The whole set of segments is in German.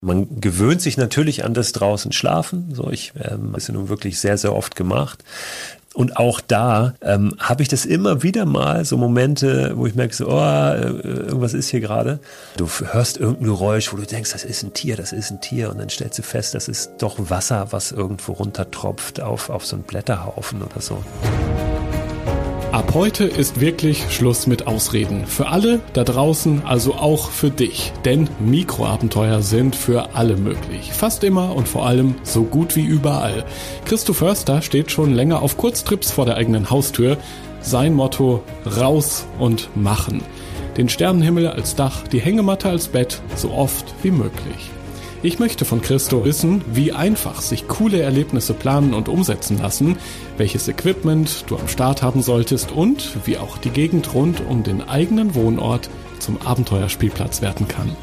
man gewöhnt sich natürlich an das draußen Schlafen. So, ich ähm, das ist nun wirklich sehr, sehr oft gemacht. Und auch da ähm, habe ich das immer wieder mal, so Momente, wo ich merke, so, oh, äh, irgendwas ist hier gerade. Du hörst irgendein Geräusch, wo du denkst, das ist ein Tier, das ist ein Tier. Und dann stellst du fest, das ist doch Wasser, was irgendwo runtertropft auf, auf so einen Blätterhaufen oder so. Ab heute ist wirklich Schluss mit Ausreden. Für alle da draußen, also auch für dich. Denn Mikroabenteuer sind für alle möglich. Fast immer und vor allem so gut wie überall. Christo Förster steht schon länger auf Kurztrips vor der eigenen Haustür. Sein Motto, raus und machen. Den Sternenhimmel als Dach, die Hängematte als Bett, so oft wie möglich. Ich möchte von Christo wissen, wie einfach sich coole Erlebnisse planen und umsetzen lassen, welches Equipment du am Start haben solltest und wie auch die Gegend rund um den eigenen Wohnort zum Abenteuerspielplatz werden kann.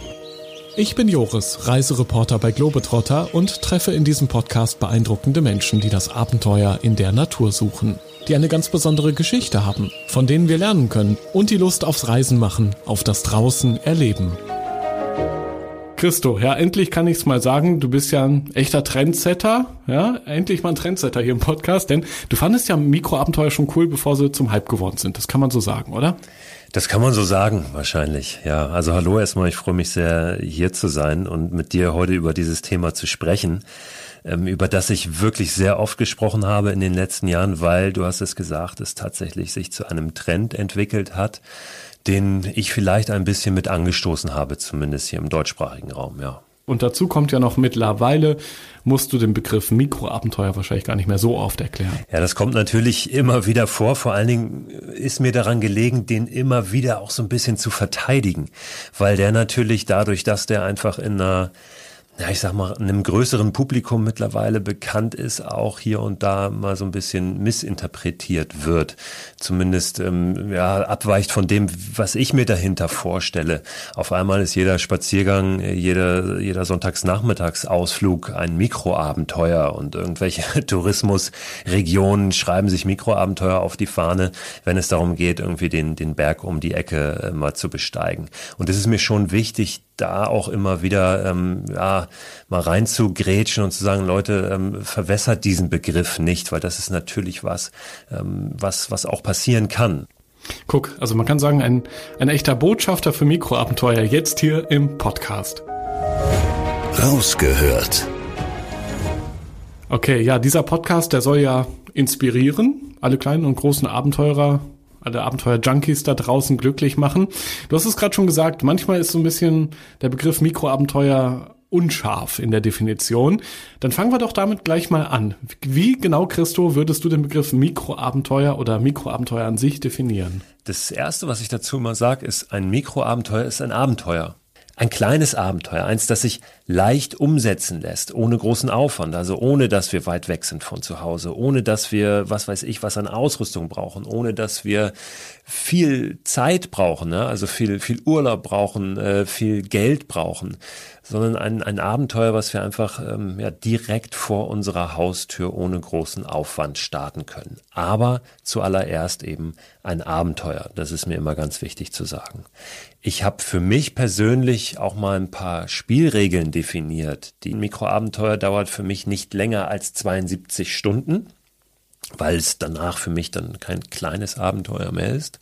Ich bin Joris, Reisereporter bei Globetrotter und treffe in diesem Podcast beeindruckende Menschen, die das Abenteuer in der Natur suchen, die eine ganz besondere Geschichte haben, von denen wir lernen können und die Lust aufs Reisen machen, auf das Draußen erleben. Christo, ja, endlich kann ich es mal sagen, du bist ja ein echter Trendsetter, ja, endlich mal ein Trendsetter hier im Podcast, denn du fandest ja Mikroabenteuer schon cool, bevor sie zum Hype geworden sind. Das kann man so sagen, oder? Das kann man so sagen, wahrscheinlich. Ja, also hallo erstmal, ich freue mich sehr, hier zu sein und mit dir heute über dieses Thema zu sprechen, ähm, über das ich wirklich sehr oft gesprochen habe in den letzten Jahren, weil du hast es gesagt, es tatsächlich sich zu einem Trend entwickelt hat den ich vielleicht ein bisschen mit angestoßen habe, zumindest hier im deutschsprachigen Raum, ja. Und dazu kommt ja noch mittlerweile, musst du den Begriff Mikroabenteuer wahrscheinlich gar nicht mehr so oft erklären. Ja, das kommt natürlich immer wieder vor. Vor allen Dingen ist mir daran gelegen, den immer wieder auch so ein bisschen zu verteidigen, weil der natürlich dadurch, dass der einfach in einer ja, ich sag mal, einem größeren Publikum mittlerweile bekannt ist, auch hier und da mal so ein bisschen missinterpretiert wird. Zumindest ähm, ja, abweicht von dem, was ich mir dahinter vorstelle. Auf einmal ist jeder Spaziergang, jeder, jeder Sonntagsnachmittagsausflug ein Mikroabenteuer und irgendwelche Tourismusregionen schreiben sich Mikroabenteuer auf die Fahne, wenn es darum geht, irgendwie den, den Berg um die Ecke äh, mal zu besteigen. Und es ist mir schon wichtig, da auch immer wieder ähm, ja, mal rein zu grätschen und zu sagen, Leute, ähm, verwässert diesen Begriff nicht, weil das ist natürlich was, ähm, was, was auch passieren kann. Guck, also man kann sagen, ein, ein echter Botschafter für Mikroabenteuer jetzt hier im Podcast. Rausgehört. Okay, ja, dieser Podcast, der soll ja inspirieren, alle kleinen und großen Abenteurer alle Abenteuer-Junkies da draußen glücklich machen. Du hast es gerade schon gesagt, manchmal ist so ein bisschen der Begriff Mikroabenteuer unscharf in der Definition. Dann fangen wir doch damit gleich mal an. Wie genau, Christo, würdest du den Begriff Mikroabenteuer oder Mikroabenteuer an sich definieren? Das erste, was ich dazu immer sage, ist, ein Mikroabenteuer ist ein Abenteuer. Ein kleines Abenteuer, eins, das sich leicht umsetzen lässt, ohne großen Aufwand, also ohne dass wir weit weg sind von zu Hause, ohne dass wir, was weiß ich, was an Ausrüstung brauchen, ohne dass wir viel Zeit brauchen, ne? also viel, viel Urlaub brauchen, äh, viel Geld brauchen, sondern ein, ein Abenteuer, was wir einfach ähm, ja, direkt vor unserer Haustür ohne großen Aufwand starten können. Aber zuallererst eben ein Abenteuer. Das ist mir immer ganz wichtig zu sagen. Ich habe für mich persönlich auch mal ein paar Spielregeln definiert. Die Mikroabenteuer dauert für mich nicht länger als 72 Stunden, weil es danach für mich dann kein kleines Abenteuer mehr ist.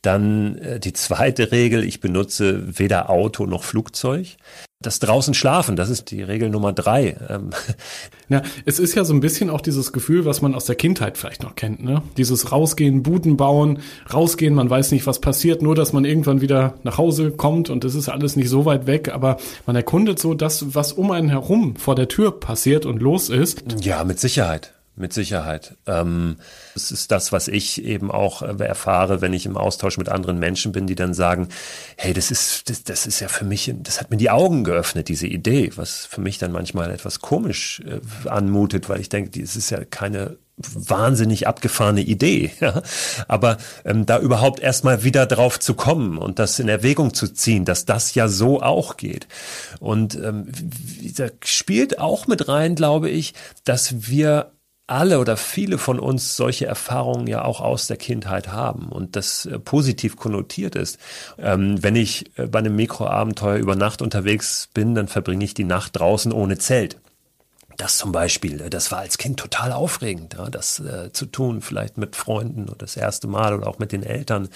Dann äh, die zweite Regel, ich benutze weder Auto noch Flugzeug. Das draußen schlafen, das ist die Regel Nummer drei. Ähm, ja, es ist ja so ein bisschen auch dieses Gefühl, was man aus der Kindheit vielleicht noch kennt, ne? Dieses Rausgehen, Buden bauen, rausgehen, man weiß nicht, was passiert, nur dass man irgendwann wieder nach Hause kommt und es ist alles nicht so weit weg, aber man erkundet so das, was um einen herum vor der Tür passiert und los ist. Ja, mit Sicherheit. Mit Sicherheit. Ähm, das ist das, was ich eben auch äh, erfahre, wenn ich im Austausch mit anderen Menschen bin, die dann sagen, hey, das ist, das, das ist ja für mich, das hat mir die Augen geöffnet, diese Idee, was für mich dann manchmal etwas komisch äh, anmutet, weil ich denke, das ist ja keine wahnsinnig abgefahrene Idee. Ja? Aber ähm, da überhaupt erstmal wieder drauf zu kommen und das in Erwägung zu ziehen, dass das ja so auch geht. Und ähm, da spielt auch mit rein, glaube ich, dass wir alle oder viele von uns solche Erfahrungen ja auch aus der Kindheit haben und das äh, positiv konnotiert ist. Ähm, wenn ich äh, bei einem Mikroabenteuer über Nacht unterwegs bin, dann verbringe ich die Nacht draußen ohne Zelt. Das zum Beispiel, äh, das war als Kind total aufregend, das zu tun, vielleicht mit Freunden oder das erste Mal oder auch mit den Eltern.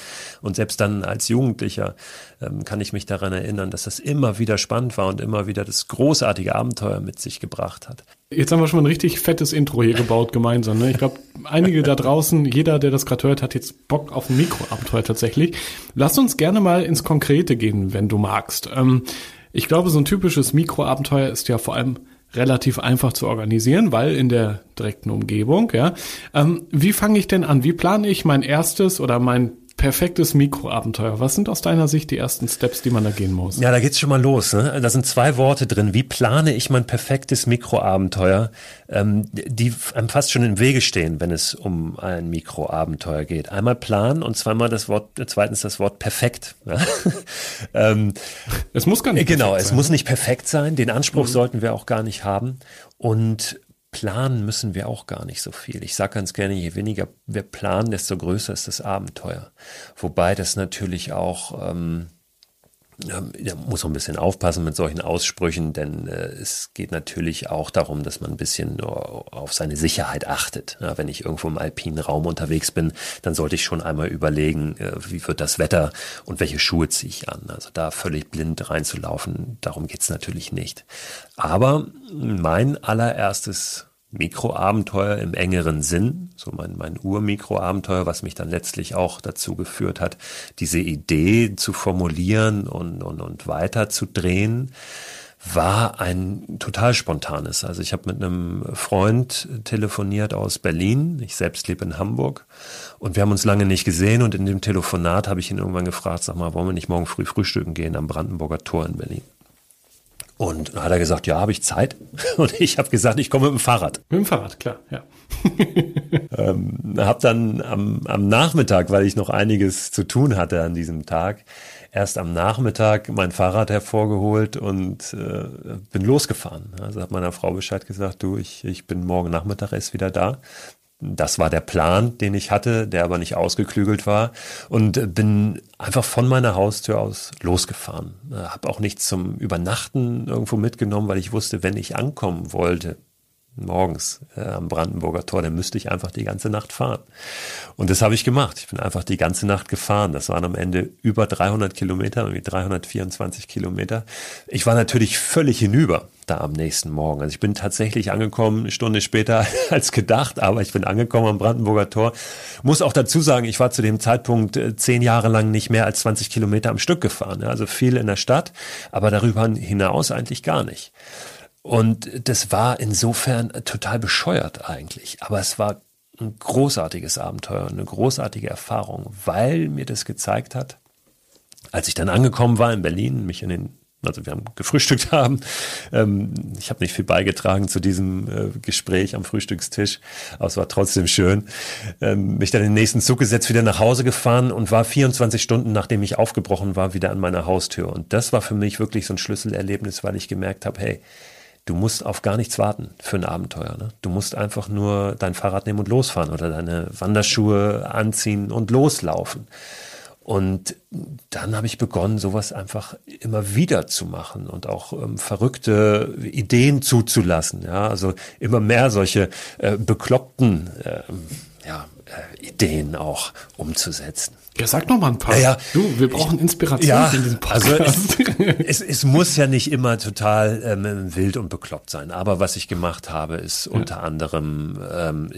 Und selbst dann als Jugendlicher ähm, kann ich mich daran erinnern, dass das immer wieder spannend war und immer wieder das großartige Abenteuer mit sich gebracht hat. Jetzt haben wir schon mal ein richtig fettes Intro hier gebaut gemeinsam. Ne? Ich glaube, einige da draußen, jeder, der das gerade hört, hat jetzt Bock auf ein Mikroabenteuer tatsächlich. Lass uns gerne mal ins Konkrete gehen, wenn du magst. Ähm, ich glaube, so ein typisches Mikroabenteuer ist ja vor allem relativ einfach zu organisieren, weil in der direkten Umgebung, ja. Ähm, wie fange ich denn an? Wie plane ich mein erstes oder mein perfektes Mikroabenteuer. Was sind aus deiner Sicht die ersten Steps, die man da gehen muss? Ja, da geht's schon mal los. Ne? Da sind zwei Worte drin. Wie plane ich mein perfektes Mikroabenteuer, ähm, die einem fast schon im Wege stehen, wenn es um ein Mikroabenteuer geht. Einmal planen und zweimal das Wort, zweitens das Wort perfekt. Ja? ähm, es muss gar nicht. Genau, es sein. muss nicht perfekt sein. Den Anspruch mhm. sollten wir auch gar nicht haben. Und planen müssen wir auch gar nicht so viel. Ich sage ganz gerne, je weniger wir planen, desto größer ist das Abenteuer. Wobei das natürlich auch, ähm, ja, muss man ein bisschen aufpassen mit solchen Aussprüchen, denn äh, es geht natürlich auch darum, dass man ein bisschen auf seine Sicherheit achtet. Ja, wenn ich irgendwo im alpinen Raum unterwegs bin, dann sollte ich schon einmal überlegen, äh, wie wird das Wetter und welche Schuhe ziehe ich an. Also da völlig blind reinzulaufen, darum geht's natürlich nicht. Aber mein allererstes Mikroabenteuer im engeren Sinn, so mein, mein Urmikroabenteuer, was mich dann letztlich auch dazu geführt hat, diese Idee zu formulieren und, und, und weiter zu drehen, war ein total spontanes. Also ich habe mit einem Freund telefoniert aus Berlin. Ich selbst lebe in Hamburg. Und wir haben uns lange nicht gesehen. Und in dem Telefonat habe ich ihn irgendwann gefragt, sag mal, wollen wir nicht morgen früh frühstücken gehen am Brandenburger Tor in Berlin? Und dann hat er gesagt, ja, habe ich Zeit. Und ich habe gesagt, ich komme mit dem Fahrrad. Mit dem Fahrrad, klar, ja. ähm, habe dann am, am Nachmittag, weil ich noch einiges zu tun hatte an diesem Tag, erst am Nachmittag mein Fahrrad hervorgeholt und äh, bin losgefahren. Also hat meiner Frau Bescheid gesagt, du, ich, ich bin morgen Nachmittag erst wieder da. Das war der Plan, den ich hatte, der aber nicht ausgeklügelt war und bin einfach von meiner Haustür aus losgefahren. Habe auch nichts zum Übernachten irgendwo mitgenommen, weil ich wusste, wenn ich ankommen wollte, morgens äh, am Brandenburger Tor, dann müsste ich einfach die ganze Nacht fahren. Und das habe ich gemacht. Ich bin einfach die ganze Nacht gefahren. Das waren am Ende über 300 Kilometer, irgendwie 324 Kilometer. Ich war natürlich völlig hinüber da am nächsten Morgen. Also ich bin tatsächlich angekommen, eine Stunde später als gedacht, aber ich bin angekommen am Brandenburger Tor. Muss auch dazu sagen, ich war zu dem Zeitpunkt äh, zehn Jahre lang nicht mehr als 20 Kilometer am Stück gefahren. Also viel in der Stadt, aber darüber hinaus eigentlich gar nicht. Und das war insofern total bescheuert eigentlich. Aber es war ein großartiges Abenteuer, eine großartige Erfahrung, weil mir das gezeigt hat, als ich dann angekommen war in Berlin, mich in den also wir haben gefrühstückt haben. Ähm, ich habe nicht viel beigetragen zu diesem äh, Gespräch am Frühstückstisch, aber es war trotzdem schön. Ähm, mich dann in den nächsten Zug gesetzt, wieder nach Hause gefahren und war 24 Stunden, nachdem ich aufgebrochen war, wieder an meiner Haustür. Und das war für mich wirklich so ein Schlüsselerlebnis, weil ich gemerkt habe, hey, Du musst auf gar nichts warten für ein Abenteuer. Ne? Du musst einfach nur dein Fahrrad nehmen und losfahren oder deine Wanderschuhe anziehen und loslaufen. Und dann habe ich begonnen, sowas einfach immer wieder zu machen und auch ähm, verrückte Ideen zuzulassen. Ja, also immer mehr solche äh, bekloppten äh, ja, äh, Ideen auch umzusetzen. Ja, sag noch mal ein paar. Ja, ja. Du, wir brauchen Inspiration ja, in diesem Podcast. Also es, es, es, muss ja nicht immer total ähm, wild und bekloppt sein. Aber was ich gemacht habe, ist unter anderem, ähm,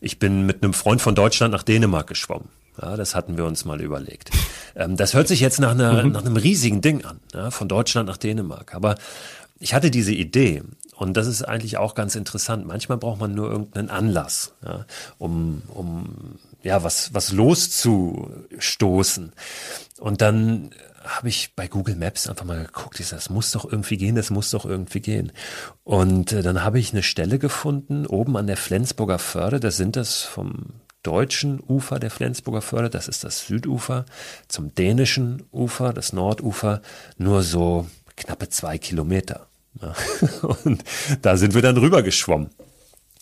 ich bin mit einem Freund von Deutschland nach Dänemark geschwommen. Ja, das hatten wir uns mal überlegt. Ähm, das hört sich jetzt nach, einer, mhm. nach einem riesigen Ding an, ja, von Deutschland nach Dänemark. Aber ich hatte diese Idee und das ist eigentlich auch ganz interessant. Manchmal braucht man nur irgendeinen Anlass, ja, um, um ja, was, was loszustoßen. Und dann habe ich bei Google Maps einfach mal geguckt, ich sag, das muss doch irgendwie gehen, das muss doch irgendwie gehen. Und äh, dann habe ich eine Stelle gefunden, oben an der Flensburger Förde, da sind das vom deutschen Ufer der Flensburger Förde, das ist das Südufer, zum dänischen Ufer, das Nordufer, nur so knappe zwei Kilometer. Und da sind wir dann rüber geschwommen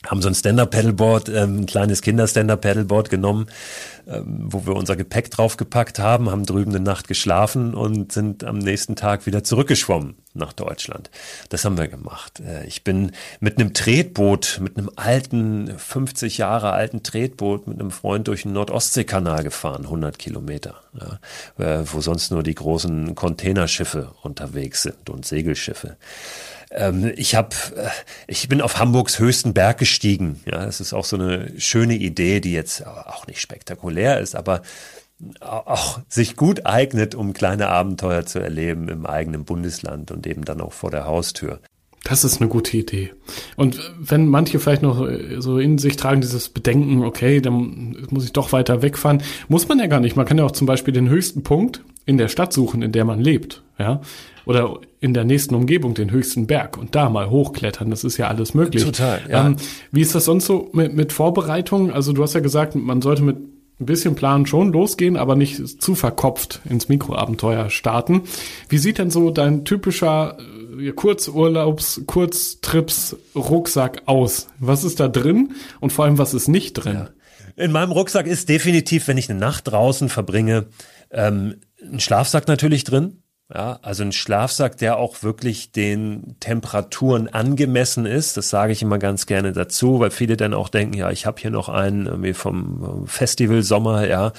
haben so ein Stand-Up-Paddleboard, ähm, ein kleines Kinder-Stand-Up-Paddleboard genommen, ähm, wo wir unser Gepäck draufgepackt haben, haben drüben eine Nacht geschlafen und sind am nächsten Tag wieder zurückgeschwommen nach Deutschland. Das haben wir gemacht. Äh, ich bin mit einem Tretboot, mit einem alten, 50 Jahre alten Tretboot mit einem Freund durch den Nordostseekanal gefahren, 100 Kilometer, ja, äh, wo sonst nur die großen Containerschiffe unterwegs sind und Segelschiffe. Ähm, ich habe, äh, ich bin auf Hamburgs höchsten Berg gestiegen. Ja, das ist auch so eine schöne Idee, die jetzt auch nicht spektakulär ist, aber auch sich gut eignet, um kleine Abenteuer zu erleben im eigenen Bundesland und eben dann auch vor der Haustür. Das ist eine gute Idee. Und wenn manche vielleicht noch äh, so in sich tragen, dieses Bedenken, okay, dann muss ich doch weiter wegfahren, muss man ja gar nicht. Man kann ja auch zum Beispiel den höchsten Punkt in der Stadt suchen, in der man lebt, ja oder in der nächsten Umgebung den höchsten Berg und da mal hochklettern. Das ist ja alles möglich. Total. Ja. Ähm, wie ist das sonst so mit, mit Vorbereitungen? Also du hast ja gesagt, man sollte mit ein bisschen Plan schon losgehen, aber nicht zu verkopft ins Mikroabenteuer starten. Wie sieht denn so dein typischer äh, Kurzurlaubs, Kurztrips Rucksack aus? Was ist da drin und vor allem was ist nicht drin? Ja. In meinem Rucksack ist definitiv, wenn ich eine Nacht draußen verbringe, ähm, ein Schlafsack natürlich drin. Ja, also ein Schlafsack, der auch wirklich den Temperaturen angemessen ist. Das sage ich immer ganz gerne dazu, weil viele dann auch denken, ja, ich habe hier noch einen irgendwie vom Festival Sommer, ja,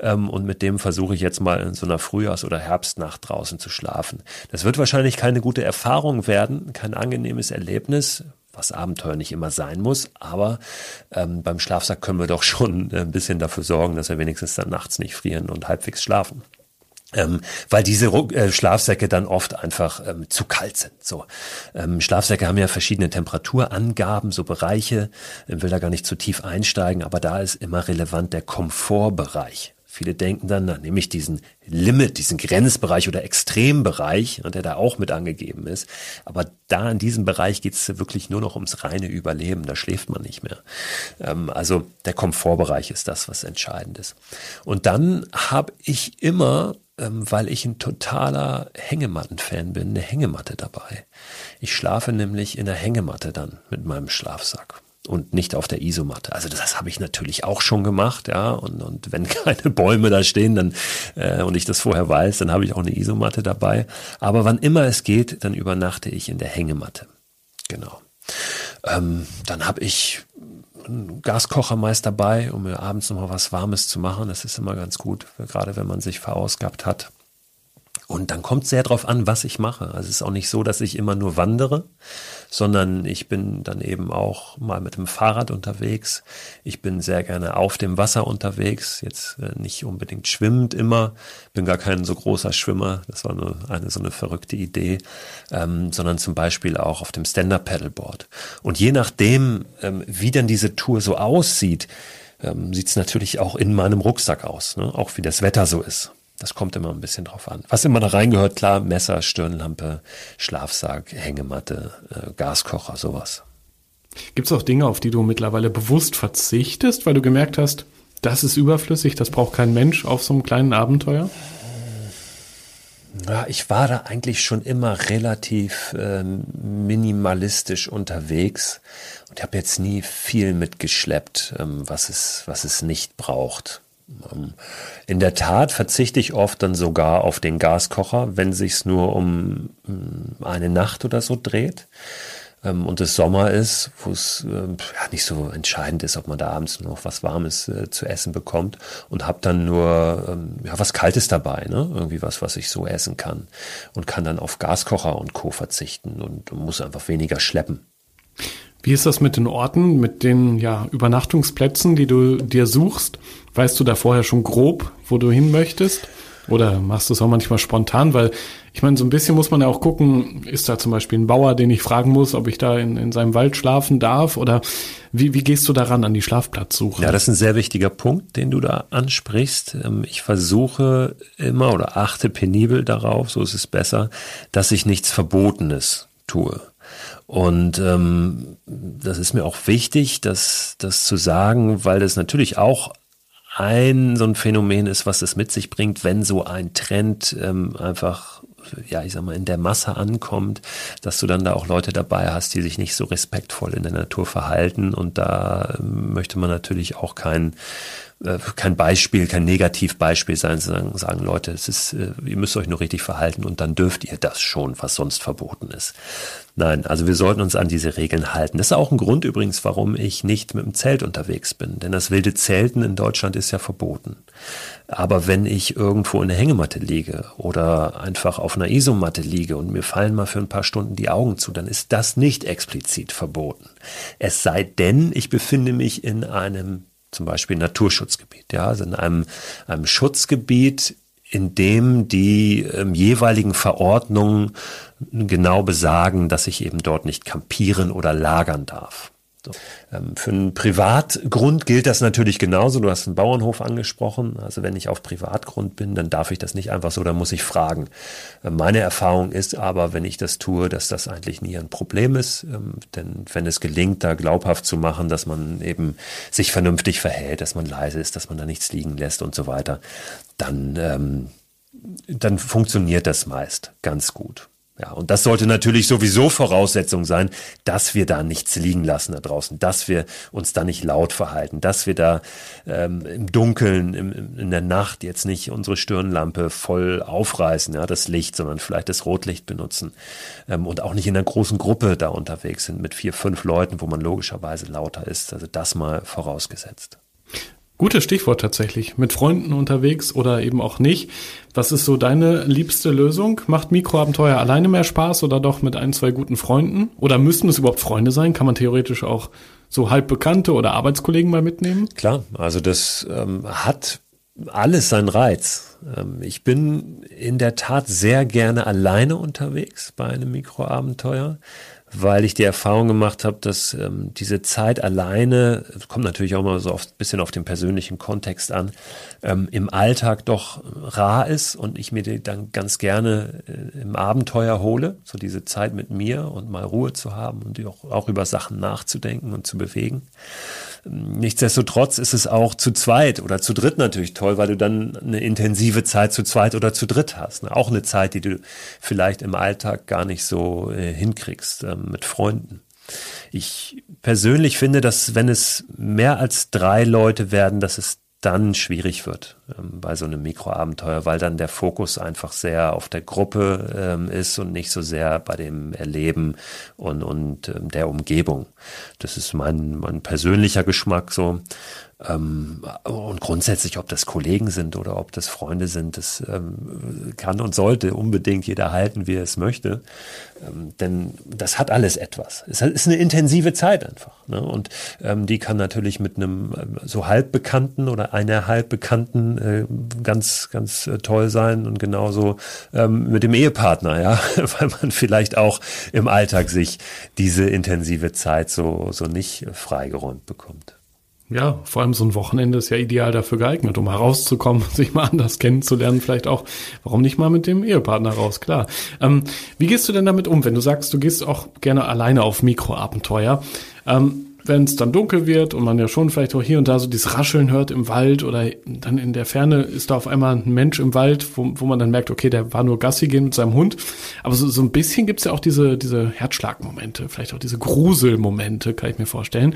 ähm, und mit dem versuche ich jetzt mal in so einer Frühjahrs- oder Herbstnacht draußen zu schlafen. Das wird wahrscheinlich keine gute Erfahrung werden, kein angenehmes Erlebnis was Abenteuer nicht immer sein muss, aber ähm, beim Schlafsack können wir doch schon ein bisschen dafür sorgen, dass wir wenigstens dann nachts nicht frieren und halbwegs schlafen ähm, weil diese äh, Schlafsäcke dann oft einfach ähm, zu kalt sind. So ähm, Schlafsäcke haben ja verschiedene Temperaturangaben, so Bereiche. Ich will da gar nicht zu tief einsteigen, aber da ist immer relevant der Komfortbereich. Viele denken dann, dann nehme ich diesen Limit, diesen Grenzbereich oder Extrembereich, der da auch mit angegeben ist. Aber da in diesem Bereich geht es wirklich nur noch ums reine Überleben. Da schläft man nicht mehr. Ähm, also der Komfortbereich ist das, was entscheidend ist. Und dann habe ich immer ähm, weil ich ein totaler Hängematten-Fan bin, eine Hängematte dabei. Ich schlafe nämlich in der Hängematte dann mit meinem Schlafsack und nicht auf der Isomatte. Also das, habe ich natürlich auch schon gemacht, ja. Und, und wenn keine Bäume da stehen, dann äh, und ich das vorher weiß, dann habe ich auch eine Isomatte dabei. Aber wann immer es geht, dann übernachte ich in der Hängematte. Genau. Ähm, dann habe ich einen Gaskocher meist dabei, um mir abends noch mal was Warmes zu machen. Das ist immer ganz gut, gerade wenn man sich verausgabt hat. Und dann kommt sehr drauf an, was ich mache. Also es ist auch nicht so, dass ich immer nur wandere, sondern ich bin dann eben auch mal mit dem Fahrrad unterwegs. Ich bin sehr gerne auf dem Wasser unterwegs, jetzt äh, nicht unbedingt schwimmend immer, bin gar kein so großer Schwimmer, das war nur eine so eine verrückte Idee, ähm, sondern zum Beispiel auch auf dem Stand-Up-Paddleboard. Und je nachdem, ähm, wie dann diese Tour so aussieht, ähm, sieht es natürlich auch in meinem Rucksack aus, ne? auch wie das Wetter so ist. Das kommt immer ein bisschen drauf an. Was immer da reingehört, klar, Messer, Stirnlampe, Schlafsack, Hängematte, äh, Gaskocher, sowas. Gibt es auch Dinge, auf die du mittlerweile bewusst verzichtest, weil du gemerkt hast, das ist überflüssig, das braucht kein Mensch auf so einem kleinen Abenteuer? Ja, ich war da eigentlich schon immer relativ ähm, minimalistisch unterwegs und habe jetzt nie viel mitgeschleppt, ähm, was, es, was es nicht braucht. Ähm, in der Tat verzichte ich oft dann sogar auf den Gaskocher, wenn sich's nur um mm, eine Nacht oder so dreht ähm, und es Sommer ist, wo es ähm, nicht so entscheidend ist, ob man da abends noch was Warmes äh, zu essen bekommt und habe dann nur ja, was Kaltes dabei, ne? irgendwie was, was ich so essen kann und kann dann auf Gaskocher und Co. verzichten und muss einfach weniger schleppen. Wie ist das mit den Orten, mit den ja, Übernachtungsplätzen, die du dir suchst? Weißt du da vorher schon grob, wo du hin möchtest? Oder machst du es auch manchmal spontan? Weil Ich meine, so ein bisschen muss man ja auch gucken, ist da zum Beispiel ein Bauer, den ich fragen muss, ob ich da in, in seinem Wald schlafen darf oder wie, wie gehst du daran an die Schlafplatzsuche? Ja, das ist ein sehr wichtiger Punkt, den du da ansprichst. Ähm, ich versuche immer oder achte penibel darauf, so ist es besser, dass ich nichts Verbotenes tue. Und ähm, das ist mir auch wichtig, das, das zu sagen, weil das natürlich auch ein so ein Phänomen ist, was es mit sich bringt, wenn so ein Trend ähm, einfach ja, ich sag mal, in der Masse ankommt, dass du dann da auch Leute dabei hast, die sich nicht so respektvoll in der Natur verhalten. Und da ähm, möchte man natürlich auch kein, äh, kein Beispiel, kein Negativbeispiel sein, sagen, sagen Leute, es ist, äh, ihr müsst euch nur richtig verhalten und dann dürft ihr das schon, was sonst verboten ist. Nein, also wir sollten uns an diese Regeln halten. Das ist auch ein Grund übrigens, warum ich nicht mit dem Zelt unterwegs bin. Denn das wilde Zelten in Deutschland ist ja verboten. Aber wenn ich irgendwo in der Hängematte liege oder einfach auf einer Isomatte liege und mir fallen mal für ein paar Stunden die Augen zu, dann ist das nicht explizit verboten. Es sei denn, ich befinde mich in einem zum Beispiel Naturschutzgebiet, ja, also in einem, einem Schutzgebiet, in dem die ähm, jeweiligen Verordnungen genau besagen, dass ich eben dort nicht kampieren oder lagern darf. Ähm, für einen Privatgrund gilt das natürlich genauso. Du hast einen Bauernhof angesprochen. Also wenn ich auf Privatgrund bin, dann darf ich das nicht einfach so, dann muss ich fragen. Äh, meine Erfahrung ist aber, wenn ich das tue, dass das eigentlich nie ein Problem ist. Ähm, denn wenn es gelingt, da glaubhaft zu machen, dass man eben sich vernünftig verhält, dass man leise ist, dass man da nichts liegen lässt und so weiter, dann, ähm, dann funktioniert das meist ganz gut. Ja, und das sollte natürlich sowieso Voraussetzung sein, dass wir da nichts liegen lassen da draußen, dass wir uns da nicht laut verhalten, dass wir da ähm, im Dunkeln, im, in der Nacht jetzt nicht unsere Stirnlampe voll aufreißen, ja, das Licht, sondern vielleicht das Rotlicht benutzen ähm, und auch nicht in einer großen Gruppe da unterwegs sind mit vier, fünf Leuten, wo man logischerweise lauter ist. Also das mal vorausgesetzt. Gutes Stichwort tatsächlich. Mit Freunden unterwegs oder eben auch nicht. Was ist so deine liebste Lösung? Macht Mikroabenteuer alleine mehr Spaß oder doch mit ein, zwei guten Freunden? Oder müssten es überhaupt Freunde sein? Kann man theoretisch auch so halbbekannte oder Arbeitskollegen mal mitnehmen? Klar, also das ähm, hat alles seinen Reiz. Ähm, ich bin in der Tat sehr gerne alleine unterwegs bei einem Mikroabenteuer weil ich die Erfahrung gemacht habe, dass ähm, diese Zeit alleine, kommt natürlich auch mal so ein bisschen auf den persönlichen Kontext an, ähm, im Alltag doch rar ist und ich mir die dann ganz gerne äh, im Abenteuer hole, so diese Zeit mit mir und mal Ruhe zu haben und auch, auch über Sachen nachzudenken und zu bewegen. Nichtsdestotrotz ist es auch zu zweit oder zu dritt natürlich toll, weil du dann eine intensive Zeit zu zweit oder zu dritt hast. Auch eine Zeit, die du vielleicht im Alltag gar nicht so äh, hinkriegst ähm, mit Freunden. Ich persönlich finde, dass wenn es mehr als drei Leute werden, dass es dann schwierig wird ähm, bei so einem Mikroabenteuer, weil dann der Fokus einfach sehr auf der Gruppe ähm, ist und nicht so sehr bei dem Erleben und, und ähm, der Umgebung. Das ist mein, mein persönlicher Geschmack so. Ähm, und grundsätzlich, ob das Kollegen sind oder ob das Freunde sind, das ähm, kann und sollte unbedingt jeder halten, wie er es möchte. Ähm, denn das hat alles etwas. Es ist eine intensive Zeit einfach. Ne? Und ähm, die kann natürlich mit einem ähm, so halbbekannten oder einer halbbekannten äh, ganz, ganz äh, toll sein und genauso ähm, mit dem Ehepartner, ja, weil man vielleicht auch im Alltag sich diese intensive Zeit so, so nicht freigeräumt bekommt. Ja, vor allem so ein Wochenende ist ja ideal dafür geeignet, um herauszukommen, sich mal anders kennenzulernen, vielleicht auch, warum nicht mal mit dem Ehepartner raus, klar. Ähm, wie gehst du denn damit um, wenn du sagst, du gehst auch gerne alleine auf Mikroabenteuer? Ähm, wenn es dann dunkel wird und man ja schon vielleicht auch hier und da so dieses Rascheln hört im Wald oder dann in der Ferne ist da auf einmal ein Mensch im Wald, wo, wo man dann merkt, okay, der war nur Gassi gehen mit seinem Hund. Aber so, so ein bisschen gibt's ja auch diese, diese Herzschlagmomente, vielleicht auch diese Gruselmomente, kann ich mir vorstellen.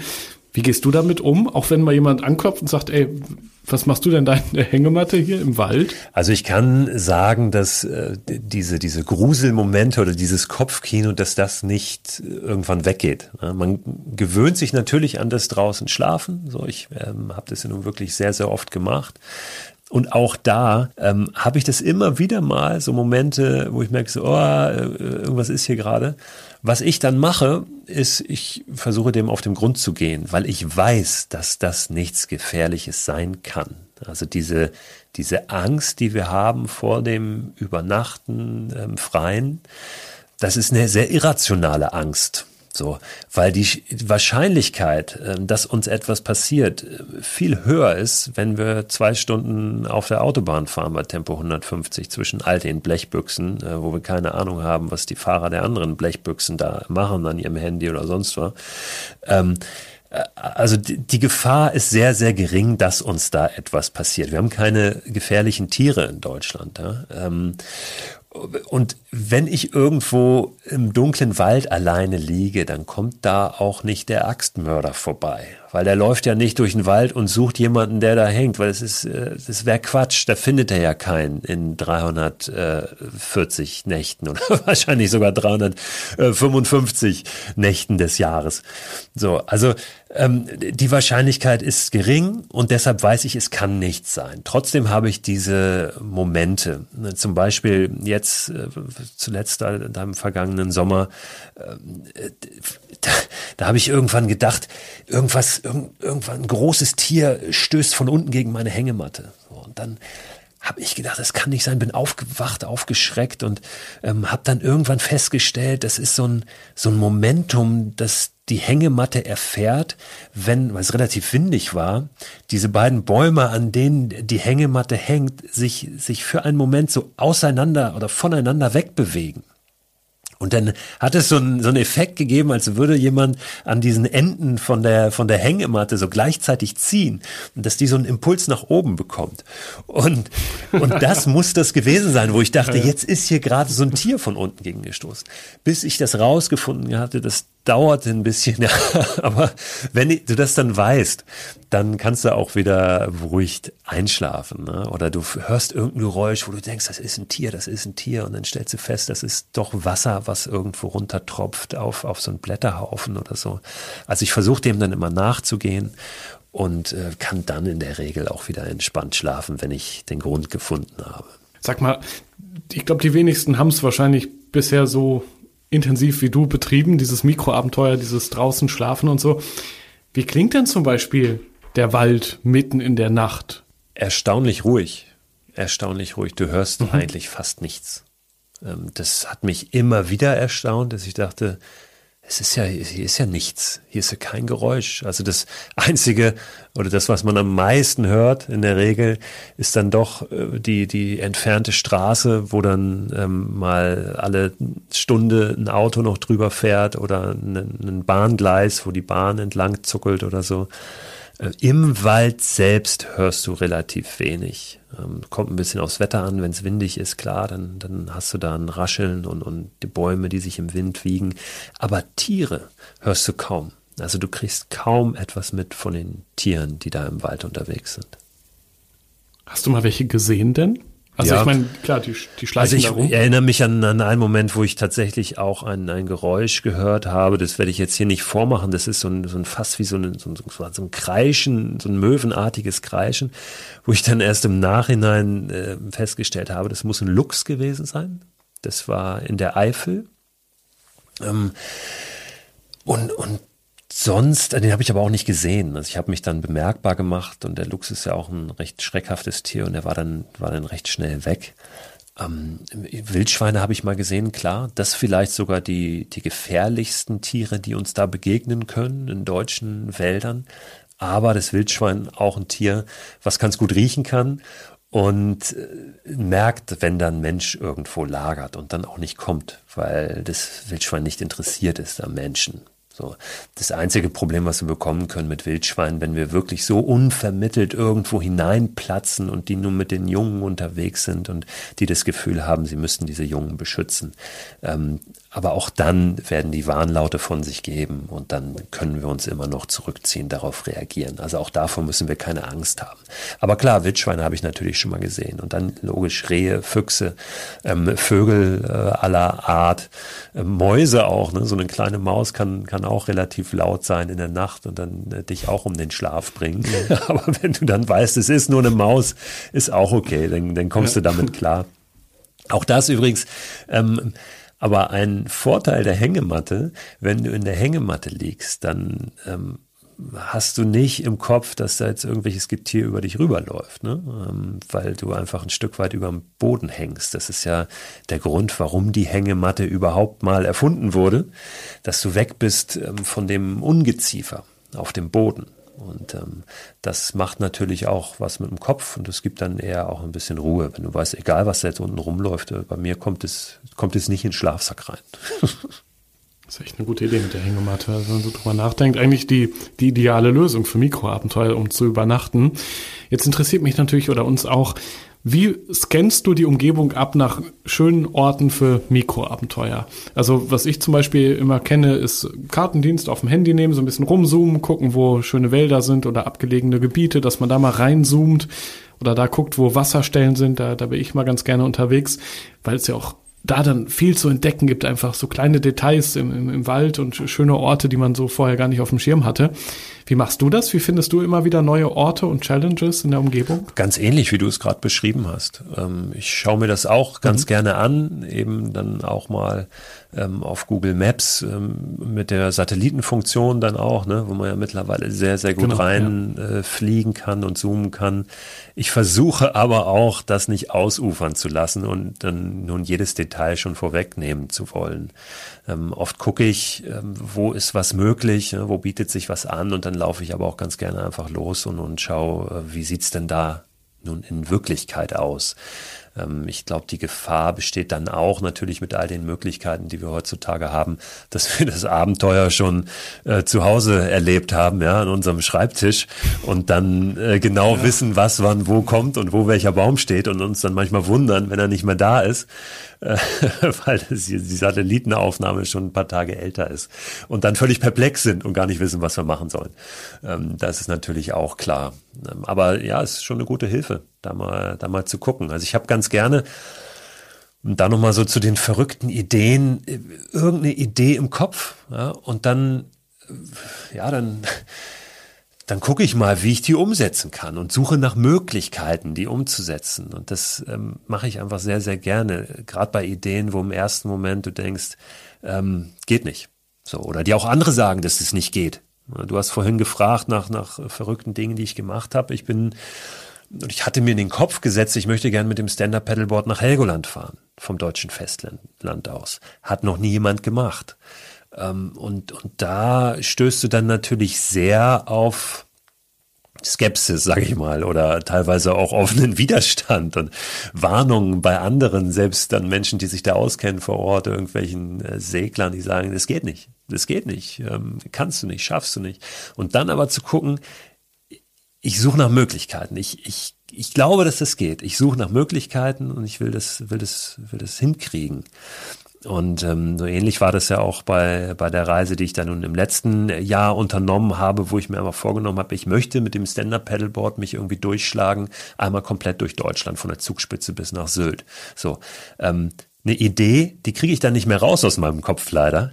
Wie gehst du damit um, auch wenn mal jemand anklopft und sagt, ey, was machst du denn da in der Hängematte hier im Wald? Also ich kann sagen, dass äh, diese, diese Gruselmomente oder dieses Kopfkino, dass das nicht irgendwann weggeht. Man gewöhnt sich natürlich an das draußen Schlafen. So, ich ähm, habe das ja nun wirklich sehr, sehr oft gemacht. Und auch da ähm, habe ich das immer wieder mal, so Momente, wo ich merke, so, oh, äh, irgendwas ist hier gerade. Was ich dann mache, ist, ich versuche dem auf den Grund zu gehen, weil ich weiß, dass das nichts Gefährliches sein kann. Also diese, diese Angst, die wir haben vor dem Übernachten im Freien, das ist eine sehr irrationale Angst. So, weil die Wahrscheinlichkeit, ähm, dass uns etwas passiert, äh, viel höher ist, wenn wir zwei Stunden auf der Autobahn fahren bei Tempo 150 zwischen all den Blechbüchsen, äh, wo wir keine Ahnung haben, was die Fahrer der anderen Blechbüchsen da machen an ihrem Handy oder sonst was. Ähm, äh, also die Gefahr ist sehr, sehr gering, dass uns da etwas passiert. Wir haben keine gefährlichen Tiere in Deutschland. Ja? Und wenn ich irgendwo im dunklen Wald alleine liege, dann kommt da auch nicht der Axtmörder vorbei. Weil der läuft ja nicht durch den Wald und sucht jemanden, der da hängt, weil es ist, äh, das wäre Quatsch. Da findet er ja keinen in 340 Nächten oder wahrscheinlich sogar 355 Nächten des Jahres. So, also ähm, die Wahrscheinlichkeit ist gering und deshalb weiß ich, es kann nichts sein. Trotzdem habe ich diese Momente. Zum Beispiel jetzt äh, zuletzt da, da im vergangenen Sommer, äh, da, da habe ich irgendwann gedacht, irgendwas, irgend, irgendwann ein großes Tier stößt von unten gegen meine Hängematte. Und dann habe ich gedacht, das kann nicht sein, bin aufgewacht, aufgeschreckt und ähm, habe dann irgendwann festgestellt, das ist so ein, so ein Momentum, das die Hängematte erfährt, wenn, weil es relativ windig war, diese beiden Bäume, an denen die Hängematte hängt, sich, sich für einen Moment so auseinander oder voneinander wegbewegen. Und dann hat es so einen, so einen Effekt gegeben, als würde jemand an diesen Enden von der, von der Hängematte so gleichzeitig ziehen und dass die so einen Impuls nach oben bekommt. Und, und das muss das gewesen sein, wo ich dachte, jetzt ist hier gerade so ein Tier von unten gegengestoßen. Bis ich das rausgefunden hatte, dass dauert ein bisschen, ja, aber wenn du das dann weißt, dann kannst du auch wieder beruhigt einschlafen. Ne? Oder du hörst irgendein Geräusch, wo du denkst, das ist ein Tier, das ist ein Tier. Und dann stellst du fest, das ist doch Wasser, was irgendwo runtertropft auf, auf so einen Blätterhaufen oder so. Also ich versuche dem dann immer nachzugehen und äh, kann dann in der Regel auch wieder entspannt schlafen, wenn ich den Grund gefunden habe. Sag mal, ich glaube, die wenigsten haben es wahrscheinlich bisher so intensiv wie du betrieben, dieses Mikroabenteuer, dieses draußen schlafen und so. Wie klingt denn zum Beispiel der Wald mitten in der Nacht? Erstaunlich ruhig. Erstaunlich ruhig. Du hörst mhm. eigentlich fast nichts. Ähm, das hat mich immer wieder erstaunt, dass ich dachte, es ist ja, hier ist ja nichts. Hier ist ja kein Geräusch. Also das einzige oder das, was man am meisten hört in der Regel, ist dann doch äh, die, die entfernte Straße, wo dann ähm, mal alle Stunde ein Auto noch drüber fährt oder ein, ein Bahngleis, wo die Bahn entlang zuckelt oder so. Äh, Im Wald selbst hörst du relativ wenig. Ähm, kommt ein bisschen aufs Wetter an, wenn es windig ist, klar, dann, dann hast du da ein Rascheln und, und die Bäume, die sich im Wind wiegen. Aber Tiere hörst du kaum. Also du kriegst kaum etwas mit von den Tieren, die da im Wald unterwegs sind. Hast du mal welche gesehen denn? Also ja. ich meine, klar, die, die schleichen Also ich darum. erinnere mich an, an einen Moment, wo ich tatsächlich auch ein, ein Geräusch gehört habe. Das werde ich jetzt hier nicht vormachen. Das ist so ein, so ein fast wie so ein, so ein, so ein Kreischen, so ein möwenartiges Kreischen, wo ich dann erst im Nachhinein äh, festgestellt habe, das muss ein Luchs gewesen sein. Das war in der Eifel. Ähm, und, und sonst, den habe ich aber auch nicht gesehen. Also ich habe mich dann bemerkbar gemacht und der Luchs ist ja auch ein recht schreckhaftes Tier und der war dann, war dann recht schnell weg. Ähm, Wildschweine habe ich mal gesehen, klar. Das vielleicht sogar die, die gefährlichsten Tiere, die uns da begegnen können in deutschen Wäldern. Aber das Wildschwein auch ein Tier, was ganz gut riechen kann und äh, merkt, wenn dann Mensch irgendwo lagert und dann auch nicht kommt, weil das Wildschwein nicht interessiert ist am Menschen. So. Das einzige Problem, was wir bekommen können mit Wildschweinen, wenn wir wirklich so unvermittelt irgendwo hineinplatzen und die nur mit den Jungen unterwegs sind und die das Gefühl haben, sie müssten diese Jungen beschützen. Ähm, aber auch dann werden die Warnlaute von sich geben und dann können wir uns immer noch zurückziehen, darauf reagieren. Also auch davor müssen wir keine Angst haben. Aber klar, Wildschweine habe ich natürlich schon mal gesehen und dann logisch Rehe, Füchse, ähm, Vögel äh, aller Art, äh, Mäuse auch. Ne? So eine kleine Maus kann, kann auch relativ laut sein in der Nacht und dann äh, dich auch um den Schlaf bringen. Aber wenn du dann weißt, es ist nur eine Maus, ist auch okay, dann, dann kommst ja. du damit klar. Auch das übrigens, ähm, aber ein Vorteil der Hängematte, wenn du in der Hängematte liegst, dann ähm, hast du nicht im Kopf, dass da jetzt irgendwelches Getier über dich rüberläuft, ne? Ähm, weil du einfach ein Stück weit über dem Boden hängst. Das ist ja der Grund, warum die Hängematte überhaupt mal erfunden wurde, dass du weg bist ähm, von dem Ungeziefer auf dem Boden. Und ähm, das macht natürlich auch was mit dem Kopf und es gibt dann eher auch ein bisschen Ruhe, wenn du weißt, egal was da jetzt unten rumläuft, äh, bei mir kommt es, kommt es nicht in den Schlafsack rein. Das ist echt eine gute Idee mit der Hängematte. Wenn man so drüber nachdenkt, eigentlich die, die ideale Lösung für Mikroabenteuer, um zu übernachten. Jetzt interessiert mich natürlich oder uns auch, wie scannst du die Umgebung ab nach schönen Orten für Mikroabenteuer? Also was ich zum Beispiel immer kenne, ist Kartendienst auf dem Handy nehmen, so ein bisschen rumzoomen, gucken, wo schöne Wälder sind oder abgelegene Gebiete, dass man da mal reinzoomt oder da guckt, wo Wasserstellen sind. Da, da bin ich mal ganz gerne unterwegs, weil es ja auch da dann viel zu entdecken gibt, einfach so kleine Details im, im, im Wald und schöne Orte, die man so vorher gar nicht auf dem Schirm hatte. Wie machst du das? Wie findest du immer wieder neue Orte und Challenges in der Umgebung? Ganz ähnlich, wie du es gerade beschrieben hast. Ähm, ich schaue mir das auch ganz mhm. gerne an, eben dann auch mal ähm, auf Google Maps ähm, mit der Satellitenfunktion dann auch, ne, wo man ja mittlerweile sehr, sehr gut genau, rein ja. äh, kann und zoomen kann. Ich versuche aber auch, das nicht ausufern zu lassen und dann nun jedes Detail schon vorwegnehmen zu wollen. Oft gucke ich, wo ist was möglich, ne, wo bietet sich was an und dann laufe ich aber auch ganz gerne einfach los und, und schaue, äh, wie sieht's denn da nun in Wirklichkeit aus. Ähm, ich glaube, die Gefahr besteht dann auch natürlich mit all den Möglichkeiten, die wir heutzutage haben, dass wir das Abenteuer schon äh, zu Hause erlebt haben, ja, an unserem Schreibtisch und dann äh, genau ja. wissen, was wann wo kommt und wo welcher Baum steht und uns dann manchmal wundern, wenn er nicht mehr da ist, äh, weil das, die Satellitenaufnahme schon ein paar Tage älter ist und dann völlig perplex sind und gar nicht wissen, was wir machen sollen. Ähm, das ist natürlich auch klar. Ähm, aber ja, es ist schon eine gute Hilfe, da mal, da mal zu gucken. Also ich habe ganz gerne und dann nochmal so zu den verrückten Ideen, äh, irgendeine Idee im Kopf, ja, und dann, äh, ja, dann, dann gucke ich mal, wie ich die umsetzen kann und suche nach Möglichkeiten, die umzusetzen. Und das ähm, mache ich einfach sehr, sehr gerne. Gerade bei Ideen, wo im ersten Moment du denkst, ähm, geht nicht. So, oder die auch andere sagen, dass es nicht geht. Du hast vorhin gefragt nach, nach verrückten Dingen, die ich gemacht habe. Ich bin, und ich hatte mir in den Kopf gesetzt, ich möchte gern mit dem Stand-Up-Paddleboard nach Helgoland fahren, vom deutschen Festland aus. Hat noch nie jemand gemacht. Ähm, und, und da stößt du dann natürlich sehr auf Skepsis, sage ich mal, oder teilweise auch offenen Widerstand und Warnungen bei anderen, selbst dann Menschen, die sich da auskennen vor Ort, irgendwelchen äh, Seglern, die sagen, das geht nicht, das geht nicht, ähm, kannst du nicht, schaffst du nicht. Und dann aber zu gucken, ich suche nach Möglichkeiten. Ich, ich, ich glaube, dass das geht. Ich suche nach Möglichkeiten und ich will das, will das, will das hinkriegen. Und ähm, so ähnlich war das ja auch bei, bei der Reise, die ich dann nun im letzten Jahr unternommen habe, wo ich mir einfach vorgenommen habe, ich möchte mit dem Stand-Up-Paddleboard mich irgendwie durchschlagen, einmal komplett durch Deutschland, von der Zugspitze bis nach Sylt. So, ähm, eine Idee, die kriege ich dann nicht mehr raus aus meinem Kopf leider.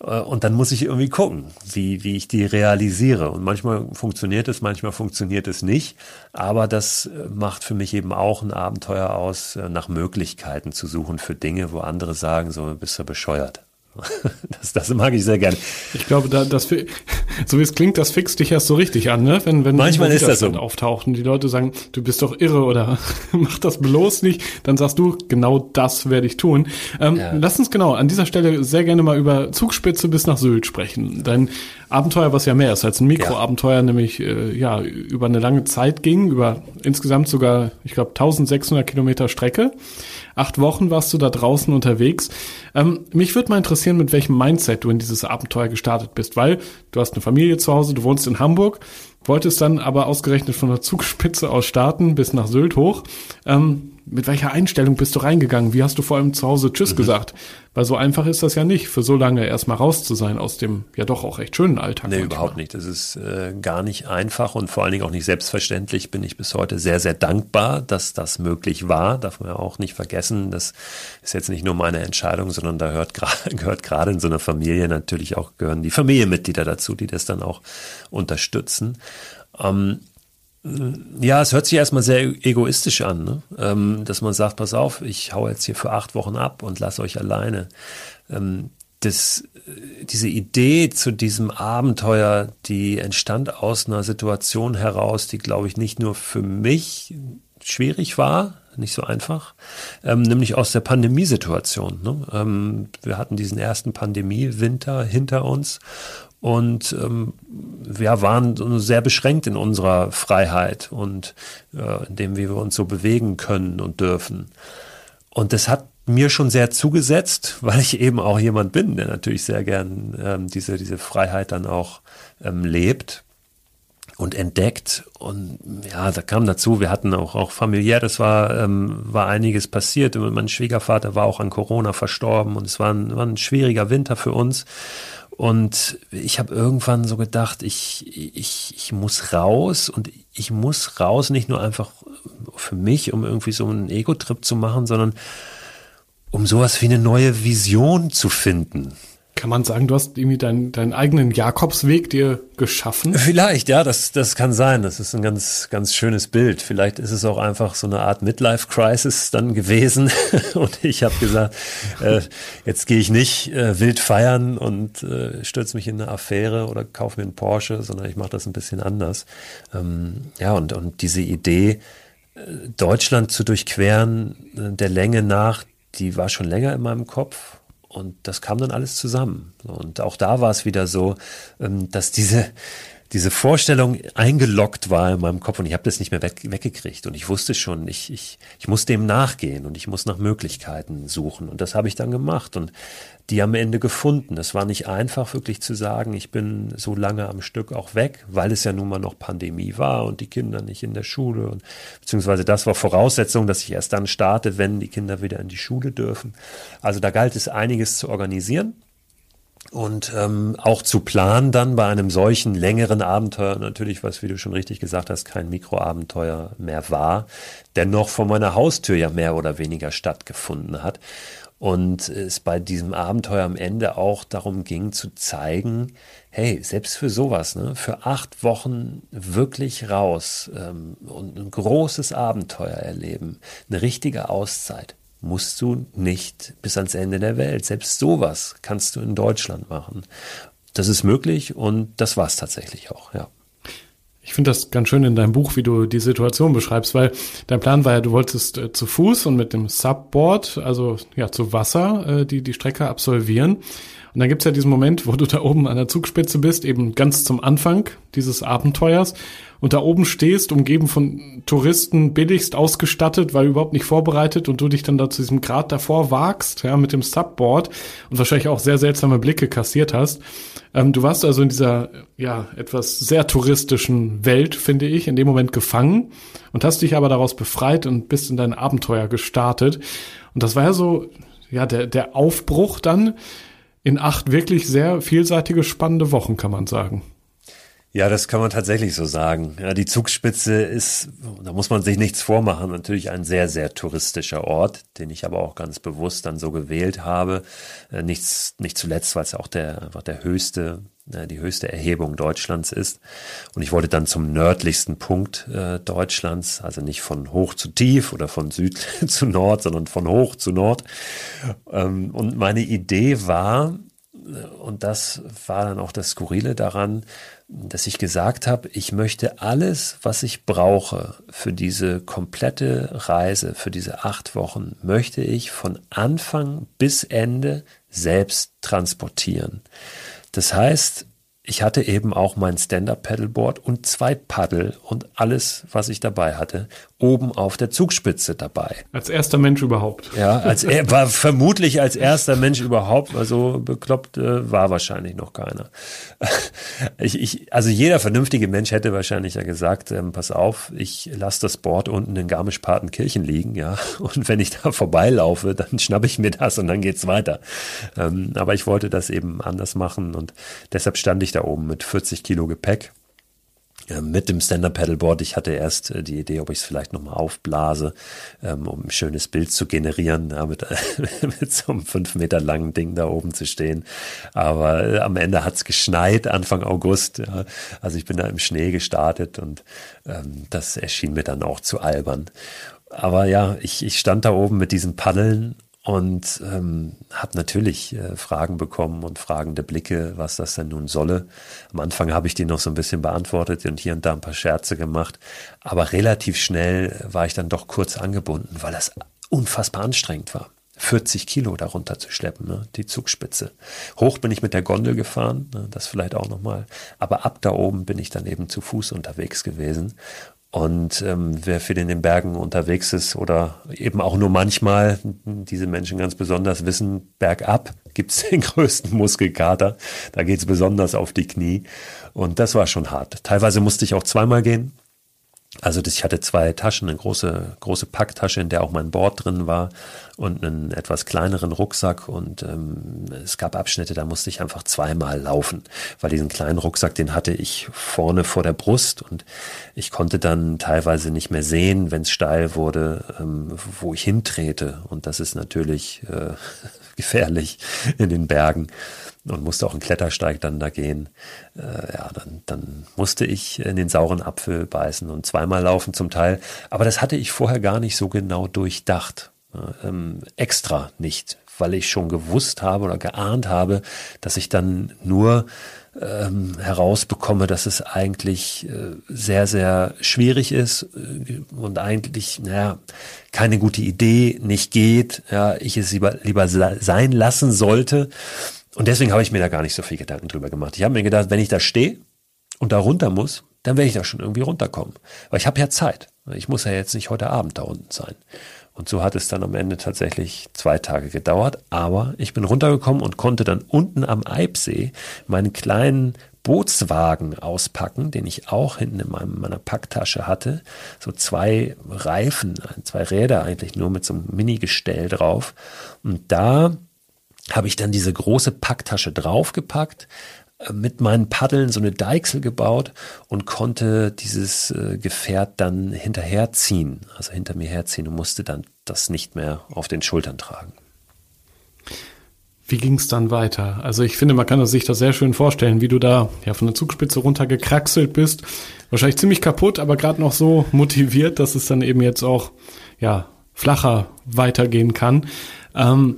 Äh, und dann muss ich irgendwie gucken, wie, wie ich die realisiere. Und manchmal funktioniert es, manchmal funktioniert es nicht. Aber das äh, macht für mich eben auch ein Abenteuer aus, äh, nach Möglichkeiten zu suchen für Dinge, wo andere sagen, so bist du bescheuert. Das, das mag ich sehr gerne. Ich glaube, da, das, so wie es klingt, das fixt dich erst so richtig an, ne? Wenn, wenn Manchmal ist das so. auftaucht und die Leute sagen, du bist doch irre oder mach das bloß nicht, dann sagst du, genau das werde ich tun. Ähm, ja. Lass uns genau an dieser Stelle sehr gerne mal über Zugspitze bis nach Sylt sprechen. Dein Abenteuer, was ja mehr ist als ein Mikroabenteuer, ja. nämlich äh, ja über eine lange Zeit ging, über insgesamt sogar, ich glaube, 1600 Kilometer Strecke. Acht Wochen warst du da draußen unterwegs. Ähm, mich würde mal interessieren, mit welchem Mindset du in dieses Abenteuer gestartet bist, weil du hast eine Familie zu Hause, du wohnst in Hamburg, wolltest dann aber ausgerechnet von der Zugspitze aus starten bis nach Sylt hoch. Ähm, mit welcher Einstellung bist du reingegangen? Wie hast du vor allem zu Hause Tschüss mhm. gesagt? Weil so einfach ist das ja nicht, für so lange erstmal raus zu sein aus dem ja doch auch echt schönen Alltag. Nee, manchmal. überhaupt nicht. Das ist äh, gar nicht einfach und vor allen Dingen auch nicht selbstverständlich. Bin ich bis heute sehr, sehr dankbar, dass das möglich war. Darf man ja auch nicht vergessen. Das ist jetzt nicht nur meine Entscheidung, sondern da hört gehört gerade in so einer Familie natürlich auch gehören die Familienmitglieder dazu, die das dann auch unterstützen. Ähm, ja, es hört sich erstmal sehr egoistisch an, ne? ähm, dass man sagt, pass auf, ich hau jetzt hier für acht Wochen ab und lasse euch alleine. Ähm, das, diese Idee zu diesem Abenteuer, die entstand aus einer Situation heraus, die, glaube ich, nicht nur für mich schwierig war, nicht so einfach, ähm, nämlich aus der Pandemiesituation. Ne? Ähm, wir hatten diesen ersten Pandemiewinter hinter uns und ähm, wir waren sehr beschränkt in unserer Freiheit und äh, in dem, wie wir uns so bewegen können und dürfen. Und das hat mir schon sehr zugesetzt, weil ich eben auch jemand bin, der natürlich sehr gern ähm, diese, diese Freiheit dann auch ähm, lebt und entdeckt. Und ja, da kam dazu, wir hatten auch, auch familiär, das war, ähm, war einiges passiert. Mein Schwiegervater war auch an Corona verstorben und es war ein, war ein schwieriger Winter für uns. Und ich habe irgendwann so gedacht, ich, ich, ich muss raus und ich muss raus, nicht nur einfach für mich, um irgendwie so einen Ego-Trip zu machen, sondern um sowas wie eine neue Vision zu finden. Kann man sagen, du hast irgendwie deinen, deinen eigenen Jakobsweg dir geschaffen? Vielleicht, ja, das, das kann sein. Das ist ein ganz, ganz schönes Bild. Vielleicht ist es auch einfach so eine Art Midlife-Crisis dann gewesen. Und ich habe gesagt, äh, jetzt gehe ich nicht äh, wild feiern und äh, stürze mich in eine Affäre oder kaufe mir einen Porsche, sondern ich mache das ein bisschen anders. Ähm, ja, und, und diese Idee, äh, Deutschland zu durchqueren, äh, der Länge nach, die war schon länger in meinem Kopf und das kam dann alles zusammen. Und auch da war es wieder so, ähm, dass diese, diese Vorstellung eingeloggt war in meinem Kopf und ich habe das nicht mehr weg, weggekriegt. Und ich wusste schon, ich, ich, ich muss dem nachgehen und ich muss nach Möglichkeiten suchen. Und das habe ich dann gemacht. Und die am Ende gefunden. Es war nicht einfach, wirklich zu sagen, ich bin so lange am Stück auch weg, weil es ja nun mal noch Pandemie war und die Kinder nicht in der Schule. Und, beziehungsweise das war Voraussetzung, dass ich erst dann starte, wenn die Kinder wieder in die Schule dürfen. Also da galt es einiges zu organisieren und ähm, auch zu planen dann bei einem solchen längeren Abenteuer natürlich, was wie du schon richtig gesagt hast, kein Mikroabenteuer mehr war, dennoch vor meiner Haustür ja mehr oder weniger stattgefunden hat. Und es bei diesem Abenteuer am Ende auch darum ging zu zeigen, hey, selbst für sowas, ne, für acht Wochen wirklich raus ähm, und ein großes Abenteuer erleben, eine richtige Auszeit, musst du nicht bis ans Ende der Welt. Selbst sowas kannst du in Deutschland machen. Das ist möglich und das war es tatsächlich auch, ja. Ich finde das ganz schön in deinem Buch, wie du die Situation beschreibst, weil dein Plan war ja, du wolltest äh, zu Fuß und mit dem Subboard, also ja zu Wasser, äh, die die Strecke absolvieren. Und dann gibt's ja diesen Moment, wo du da oben an der Zugspitze bist, eben ganz zum Anfang dieses Abenteuers und da oben stehst, umgeben von Touristen, billigst ausgestattet, weil überhaupt nicht vorbereitet und du dich dann da zu diesem Grad davor wagst, ja, mit dem Subboard und wahrscheinlich auch sehr seltsame Blicke kassiert hast. Ähm, du warst also in dieser, ja, etwas sehr touristischen Welt, finde ich, in dem Moment gefangen und hast dich aber daraus befreit und bist in dein Abenteuer gestartet. Und das war ja so, ja, der, der Aufbruch dann in acht wirklich sehr vielseitige, spannende Wochen, kann man sagen. Ja, das kann man tatsächlich so sagen. Ja, die Zugspitze ist, da muss man sich nichts vormachen, natürlich ein sehr, sehr touristischer Ort, den ich aber auch ganz bewusst dann so gewählt habe. Äh, nichts, nicht zuletzt, weil es auch der, einfach der höchste, die höchste Erhebung Deutschlands ist. Und ich wollte dann zum nördlichsten Punkt äh, Deutschlands, also nicht von hoch zu tief oder von Süd zu Nord, sondern von hoch zu Nord. Ähm, und meine Idee war, und das war dann auch das Skurrile daran, dass ich gesagt habe, ich möchte alles, was ich brauche für diese komplette Reise, für diese acht Wochen, möchte ich von Anfang bis Ende selbst transportieren. Das heißt, ich hatte eben auch mein Stand-Up-Paddleboard und zwei Paddel und alles, was ich dabei hatte, oben auf der Zugspitze dabei. Als erster Mensch überhaupt. Ja, als er war vermutlich als erster Mensch überhaupt, also bekloppt äh, war wahrscheinlich noch keiner. Ich, ich, also jeder vernünftige Mensch hätte wahrscheinlich ja gesagt, ähm, pass auf, ich lasse das Board unten in Garmisch-Partenkirchen liegen, ja, und wenn ich da vorbeilaufe, dann schnappe ich mir das und dann geht's weiter. Ähm, aber ich wollte das eben anders machen und deshalb stand ich da oben mit 40 Kilo Gepäck mit dem Stand-Up-Paddleboard. Ich hatte erst äh, die Idee, ob ich es vielleicht nochmal aufblase, ähm, um ein schönes Bild zu generieren, mit, mit so einem fünf Meter langen Ding da oben zu stehen. Aber äh, am Ende hat's geschneit, Anfang August. Also ich bin da im Schnee gestartet und ähm, das erschien mir dann auch zu albern. Aber ja, ich, ich stand da oben mit diesen Paddeln und ähm, habe natürlich äh, Fragen bekommen und fragende Blicke, was das denn nun solle. Am Anfang habe ich die noch so ein bisschen beantwortet und hier und da ein paar Scherze gemacht, aber relativ schnell war ich dann doch kurz angebunden, weil das unfassbar anstrengend war. 40 Kilo darunter zu schleppen, ne? die Zugspitze. Hoch bin ich mit der Gondel gefahren, ne? das vielleicht auch nochmal. Aber ab da oben bin ich dann eben zu Fuß unterwegs gewesen. Und ähm, wer viel in den Bergen unterwegs ist oder eben auch nur manchmal, diese Menschen ganz besonders wissen, bergab gibt's den größten Muskelkater. Da geht's besonders auf die Knie. Und das war schon hart. Teilweise musste ich auch zweimal gehen. Also das, ich hatte zwei Taschen, eine große, große Packtasche, in der auch mein Board drin war und einen etwas kleineren Rucksack und ähm, es gab Abschnitte, da musste ich einfach zweimal laufen, weil diesen kleinen Rucksack, den hatte ich vorne vor der Brust und ich konnte dann teilweise nicht mehr sehen, wenn es steil wurde, ähm, wo ich hintrete und das ist natürlich äh, gefährlich in den Bergen und musste auch einen Klettersteig dann da gehen. Äh, ja, dann, dann musste ich in den sauren Apfel beißen und zweimal laufen zum Teil. Aber das hatte ich vorher gar nicht so genau durchdacht. Ähm, extra nicht, weil ich schon gewusst habe oder geahnt habe, dass ich dann nur ähm, herausbekomme, dass es eigentlich äh, sehr, sehr schwierig ist äh, und eigentlich, naja, keine gute Idee, nicht geht, ja, ich es lieber, lieber sein lassen sollte. Und deswegen habe ich mir da gar nicht so viel Gedanken drüber gemacht. Ich habe mir gedacht, wenn ich da stehe und da runter muss, dann werde ich da schon irgendwie runterkommen. Weil ich habe ja Zeit. Ich muss ja jetzt nicht heute Abend da unten sein. Und so hat es dann am Ende tatsächlich zwei Tage gedauert. Aber ich bin runtergekommen und konnte dann unten am Eibsee meinen kleinen Bootswagen auspacken, den ich auch hinten in meinem, meiner Packtasche hatte. So zwei Reifen, zwei Räder eigentlich nur mit so einem Mini-Gestell drauf. Und da habe ich dann diese große Packtasche draufgepackt, mit meinen Paddeln so eine Deichsel gebaut und konnte dieses äh, Gefährt dann hinterherziehen, also hinter mir herziehen und musste dann das nicht mehr auf den Schultern tragen. Wie ging es dann weiter? Also ich finde, man kann sich das sehr schön vorstellen, wie du da ja von der Zugspitze runtergekraxelt bist. Wahrscheinlich ziemlich kaputt, aber gerade noch so motiviert, dass es dann eben jetzt auch ja flacher weitergehen kann. Ähm,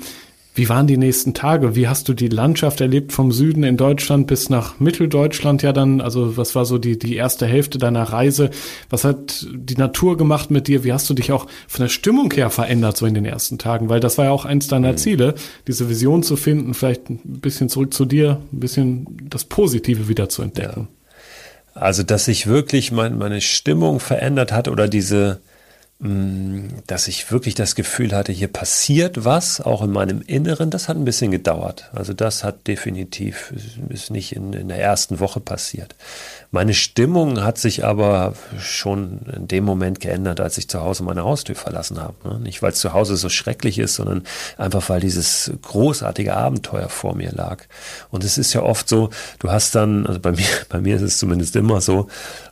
wie waren die nächsten Tage? Wie hast du die Landschaft erlebt vom Süden in Deutschland bis nach Mitteldeutschland ja dann? Also was war so die, die erste Hälfte deiner Reise? Was hat die Natur gemacht mit dir? Wie hast du dich auch von der Stimmung her verändert so in den ersten Tagen? Weil das war ja auch eins deiner mhm. Ziele, diese Vision zu finden, vielleicht ein bisschen zurück zu dir, ein bisschen das Positive wieder zu entdecken. Ja. Also, dass sich wirklich mein, meine Stimmung verändert hat oder diese, dass ich wirklich das Gefühl hatte, hier passiert was, auch in meinem Inneren, das hat ein bisschen gedauert. Also das hat definitiv, ist nicht in, in der ersten Woche passiert. Meine Stimmung hat sich aber schon in dem Moment geändert, als ich zu Hause meine Haustür verlassen habe. Ne? Nicht, weil es zu Hause so schrecklich ist, sondern einfach, weil dieses großartige Abenteuer vor mir lag. Und es ist ja oft so, du hast dann, also bei mir, bei mir ist es zumindest immer so,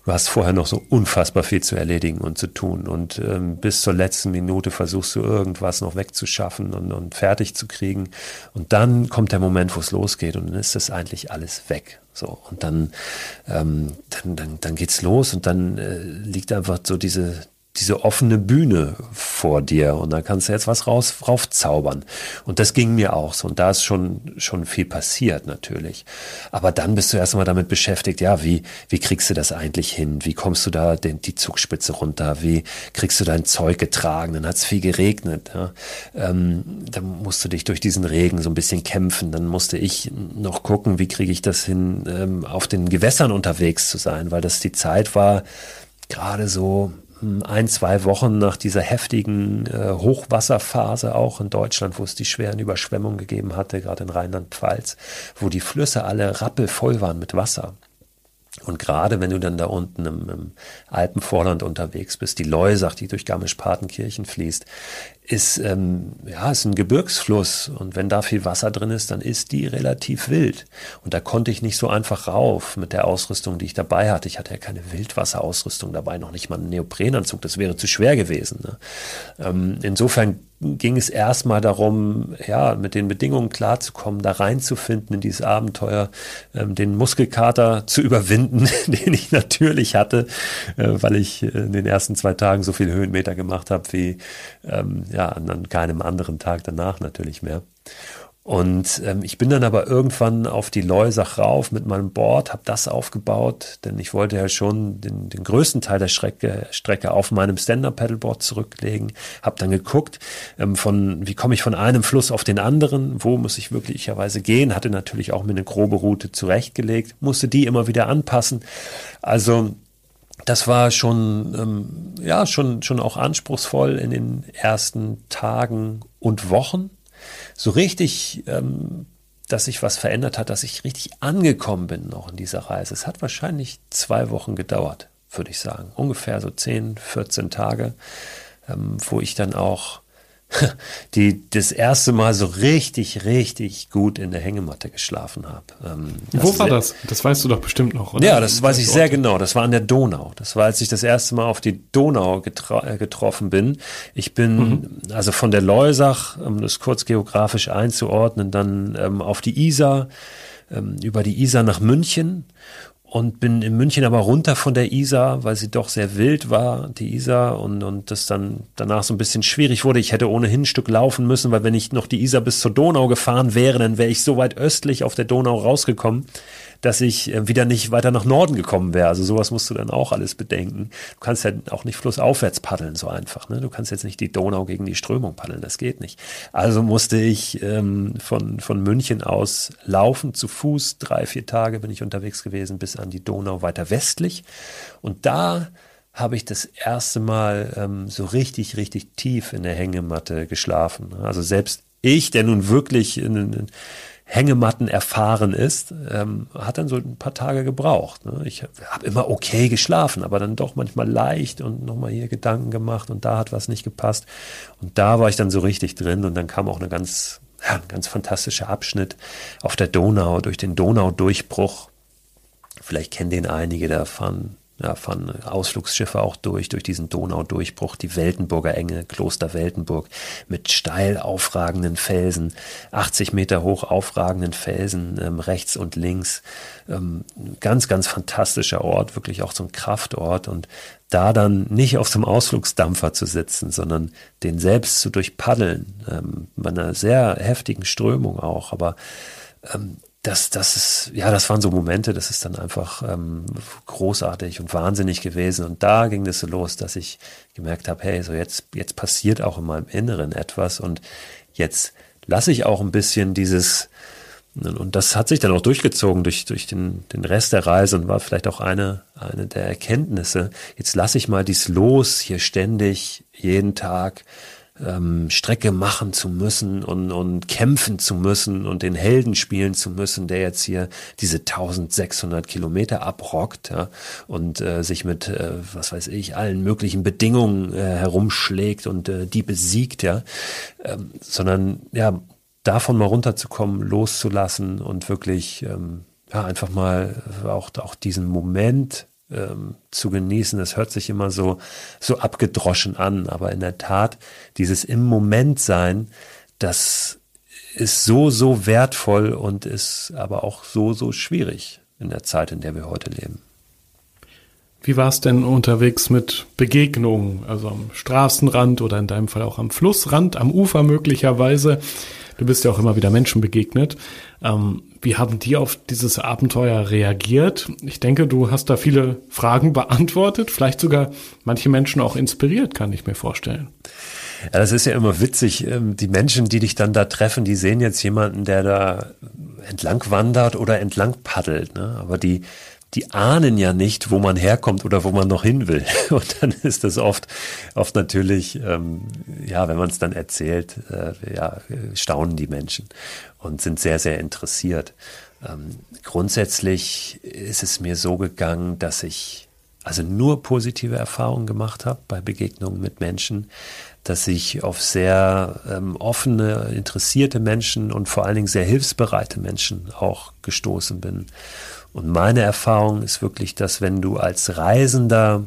du hast vorher noch so unfassbar viel zu erledigen und zu tun. Und ähm, bis zur letzten Minute versuchst du irgendwas noch wegzuschaffen und, und fertig zu kriegen. Und dann kommt der Moment, wo es losgeht und dann ist das eigentlich alles weg. So, und dann, ähm, dann, dann, dann geht's los und dann äh, liegt einfach so diese, diese offene Bühne vor dir und da kannst du jetzt was raus, raufzaubern. Und das ging mir auch so. Und da ist schon, schon viel passiert natürlich. Aber dann bist du erstmal damit beschäftigt, ja, wie, wie kriegst du das eigentlich hin? Wie kommst du da den, die Zugspitze runter? Wie kriegst du dein Zeug getragen? Dann hat es viel geregnet. Ja. Ähm, dann musst du dich durch diesen Regen so ein bisschen kämpfen. Dann musste ich noch gucken, wie kriege ich das hin, ähm, auf den Gewässern unterwegs zu sein, weil das die Zeit war, gerade so ein, zwei Wochen nach dieser heftigen äh, Hochwasserphase auch in Deutschland, wo es die schweren Überschwemmungen gegeben hatte, gerade in Rheinland-Pfalz, wo die Flüsse alle rappelvoll waren mit Wasser. Und gerade wenn du dann da unten im, im Alpenvorland unterwegs bist, die Leusach, die durch Garmisch-Partenkirchen fließt, ist, ähm, ja, ist ein Gebirgsfluss und wenn da viel Wasser drin ist, dann ist die relativ wild. Und da konnte ich nicht so einfach rauf mit der Ausrüstung, die ich dabei hatte. Ich hatte ja keine Wildwasserausrüstung dabei, noch nicht mal einen Neoprenanzug, das wäre zu schwer gewesen. Ne? Ähm, insofern ging es erstmal darum, ja, mit den Bedingungen klarzukommen, da reinzufinden in dieses Abenteuer, ähm, den Muskelkater zu überwinden, den ich natürlich hatte, äh, weil ich in den ersten zwei Tagen so viele Höhenmeter gemacht habe wie ähm, ja, an keinem anderen Tag danach natürlich mehr. Und ähm, ich bin dann aber irgendwann auf die Leusach rauf mit meinem Board, habe das aufgebaut, denn ich wollte ja schon den, den größten Teil der Strecke, Strecke auf meinem Stand-Up-Paddleboard zurücklegen. Habe dann geguckt, ähm, von wie komme ich von einem Fluss auf den anderen, wo muss ich wirklicherweise gehen. Hatte natürlich auch mir eine grobe Route zurechtgelegt, musste die immer wieder anpassen. Also das war schon, ähm, ja, schon, schon auch anspruchsvoll in den ersten Tagen und Wochen so richtig, ähm, dass sich was verändert hat, dass ich richtig angekommen bin noch in dieser Reise. Es hat wahrscheinlich zwei Wochen gedauert, würde ich sagen. Ungefähr so 10, 14 Tage, ähm, wo ich dann auch die das erste Mal so richtig, richtig gut in der Hängematte geschlafen habe. Ähm, Wo war das? Das weißt du doch bestimmt noch, oder? Ja, das weiß ich sehr genau. Das war an der Donau. Das war, als ich das erste Mal auf die Donau äh, getroffen bin. Ich bin mhm. also von der Leusach, um das kurz geografisch einzuordnen, dann ähm, auf die Isar, ähm, über die Isar nach München und bin in München aber runter von der Isar, weil sie doch sehr wild war, die Isar, und, und das dann danach so ein bisschen schwierig wurde. Ich hätte ohnehin ein Stück laufen müssen, weil wenn ich noch die Isar bis zur Donau gefahren wäre, dann wäre ich so weit östlich auf der Donau rausgekommen, dass ich äh, wieder nicht weiter nach Norden gekommen wäre. Also sowas musst du dann auch alles bedenken. Du kannst ja auch nicht flussaufwärts paddeln so einfach. Ne? Du kannst jetzt nicht die Donau gegen die Strömung paddeln, das geht nicht. Also musste ich ähm, von, von München aus laufen, zu Fuß. Drei, vier Tage bin ich unterwegs gewesen bis an die Donau weiter westlich. Und da habe ich das erste Mal ähm, so richtig, richtig tief in der Hängematte geschlafen. Also selbst ich, der nun wirklich in, in, Hängematten erfahren ist, ähm, hat dann so ein paar Tage gebraucht. Ne? Ich habe immer okay geschlafen, aber dann doch manchmal leicht und nochmal hier Gedanken gemacht und da hat was nicht gepasst. Und da war ich dann so richtig drin und dann kam auch eine ganz, ja, ein ganz fantastischer Abschnitt auf der Donau, durch den Donaudurchbruch. Vielleicht kennen den einige, da fahren ja, fahren Ausflugsschiffe auch durch, durch diesen Donaudurchbruch, die Weltenburger Enge, Kloster Weltenburg, mit steil aufragenden Felsen, 80 Meter hoch aufragenden Felsen ähm, rechts und links. Ähm, ganz, ganz fantastischer Ort, wirklich auch so ein Kraftort und da dann nicht auf so einem Ausflugsdampfer zu sitzen, sondern den selbst zu durchpaddeln, ähm, bei einer sehr heftigen Strömung auch, aber ähm, das, das ist, ja, das waren so Momente, das ist dann einfach ähm, großartig und wahnsinnig gewesen. Und da ging es so los, dass ich gemerkt habe, hey, so jetzt, jetzt passiert auch in meinem Inneren etwas und jetzt lasse ich auch ein bisschen dieses, und das hat sich dann auch durchgezogen durch, durch den, den Rest der Reise und war vielleicht auch eine, eine der Erkenntnisse. Jetzt lasse ich mal dies los, hier ständig, jeden Tag ähm, Strecke machen zu müssen und, und kämpfen zu müssen und den Helden spielen zu müssen, der jetzt hier diese 1600 Kilometer abrockt ja, und äh, sich mit, äh, was weiß ich, allen möglichen Bedingungen äh, herumschlägt und äh, die besiegt, ja, ähm, sondern ja, davon mal runterzukommen, loszulassen und wirklich ähm, ja, einfach mal auch, auch diesen Moment ähm, zu genießen. Das hört sich immer so, so abgedroschen an, aber in der Tat, dieses im Moment sein, das ist so, so wertvoll und ist aber auch so, so schwierig in der Zeit, in der wir heute leben. Wie war es denn unterwegs mit Begegnungen, also am Straßenrand oder in deinem Fall auch am Flussrand, am Ufer möglicherweise? Du bist ja auch immer wieder Menschen begegnet. Ähm, wie haben die auf dieses Abenteuer reagiert? Ich denke, du hast da viele Fragen beantwortet, vielleicht sogar manche Menschen auch inspiriert, kann ich mir vorstellen. Ja, das ist ja immer witzig. Ähm, die Menschen, die dich dann da treffen, die sehen jetzt jemanden, der da entlang wandert oder entlang paddelt. Ne? Aber die, die ahnen ja nicht, wo man herkommt oder wo man noch hin will. Und dann ist das oft, oft natürlich, ähm, ja, wenn man es dann erzählt, äh, ja, staunen die Menschen und sind sehr, sehr interessiert. Ähm, grundsätzlich ist es mir so gegangen, dass ich also nur positive Erfahrungen gemacht habe bei Begegnungen mit Menschen, dass ich auf sehr ähm, offene, interessierte Menschen und vor allen Dingen sehr hilfsbereite Menschen auch gestoßen bin. Und meine Erfahrung ist wirklich, dass wenn du als Reisender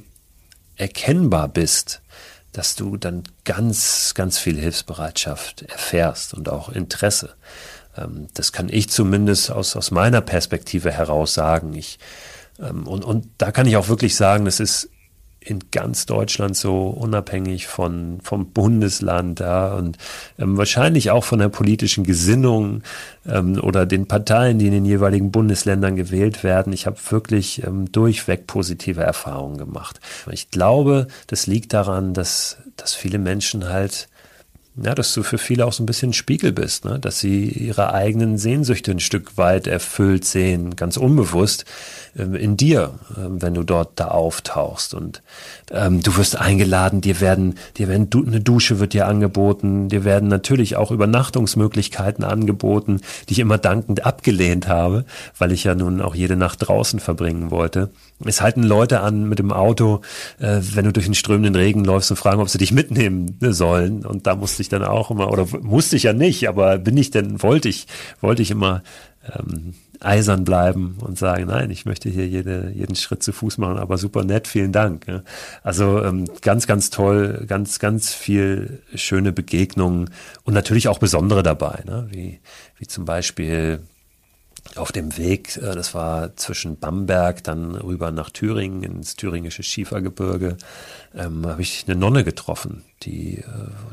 erkennbar bist, dass du dann ganz, ganz viel Hilfsbereitschaft erfährst und auch Interesse. Ähm, das kann ich zumindest aus, aus meiner Perspektive heraus sagen. Ich, ähm, und, und da kann ich auch wirklich sagen, das ist in ganz Deutschland so, unabhängig von, vom Bundesland ja, und ähm, wahrscheinlich auch von der politischen Gesinnung ähm, oder den Parteien, die in den jeweiligen Bundesländern gewählt werden. Ich habe wirklich ähm, durchweg positive Erfahrungen gemacht. Ich glaube, das liegt daran, dass, dass viele Menschen halt ja, dass du für viele auch so ein bisschen ein Spiegel bist, ne? dass sie ihre eigenen Sehnsüchte ein Stück weit erfüllt sehen, ganz unbewusst in dir, ähm, wenn du dort da auftauchst. Und ähm, du wirst eingeladen, dir werden, dir werden du, eine Dusche wird dir angeboten, dir werden natürlich auch Übernachtungsmöglichkeiten angeboten, die ich immer dankend abgelehnt habe, weil ich ja nun auch jede Nacht draußen verbringen wollte. Es halten Leute an mit dem Auto, äh, wenn du durch den strömenden Regen läufst und fragen, ob sie dich mitnehmen sollen. Und da musste ich dann auch immer, oder musste ich ja nicht, aber bin ich denn, wollte ich, wollte ich immer ähm, eisern bleiben und sagen, nein, ich möchte hier jede, jeden Schritt zu Fuß machen, aber super nett, vielen Dank. Ja. Also ähm, ganz, ganz toll, ganz, ganz viel schöne Begegnungen und natürlich auch besondere dabei, ne? wie, wie zum Beispiel auf dem Weg, äh, das war zwischen Bamberg, dann rüber nach Thüringen, ins thüringische Schiefergebirge, ähm, habe ich eine Nonne getroffen, die äh,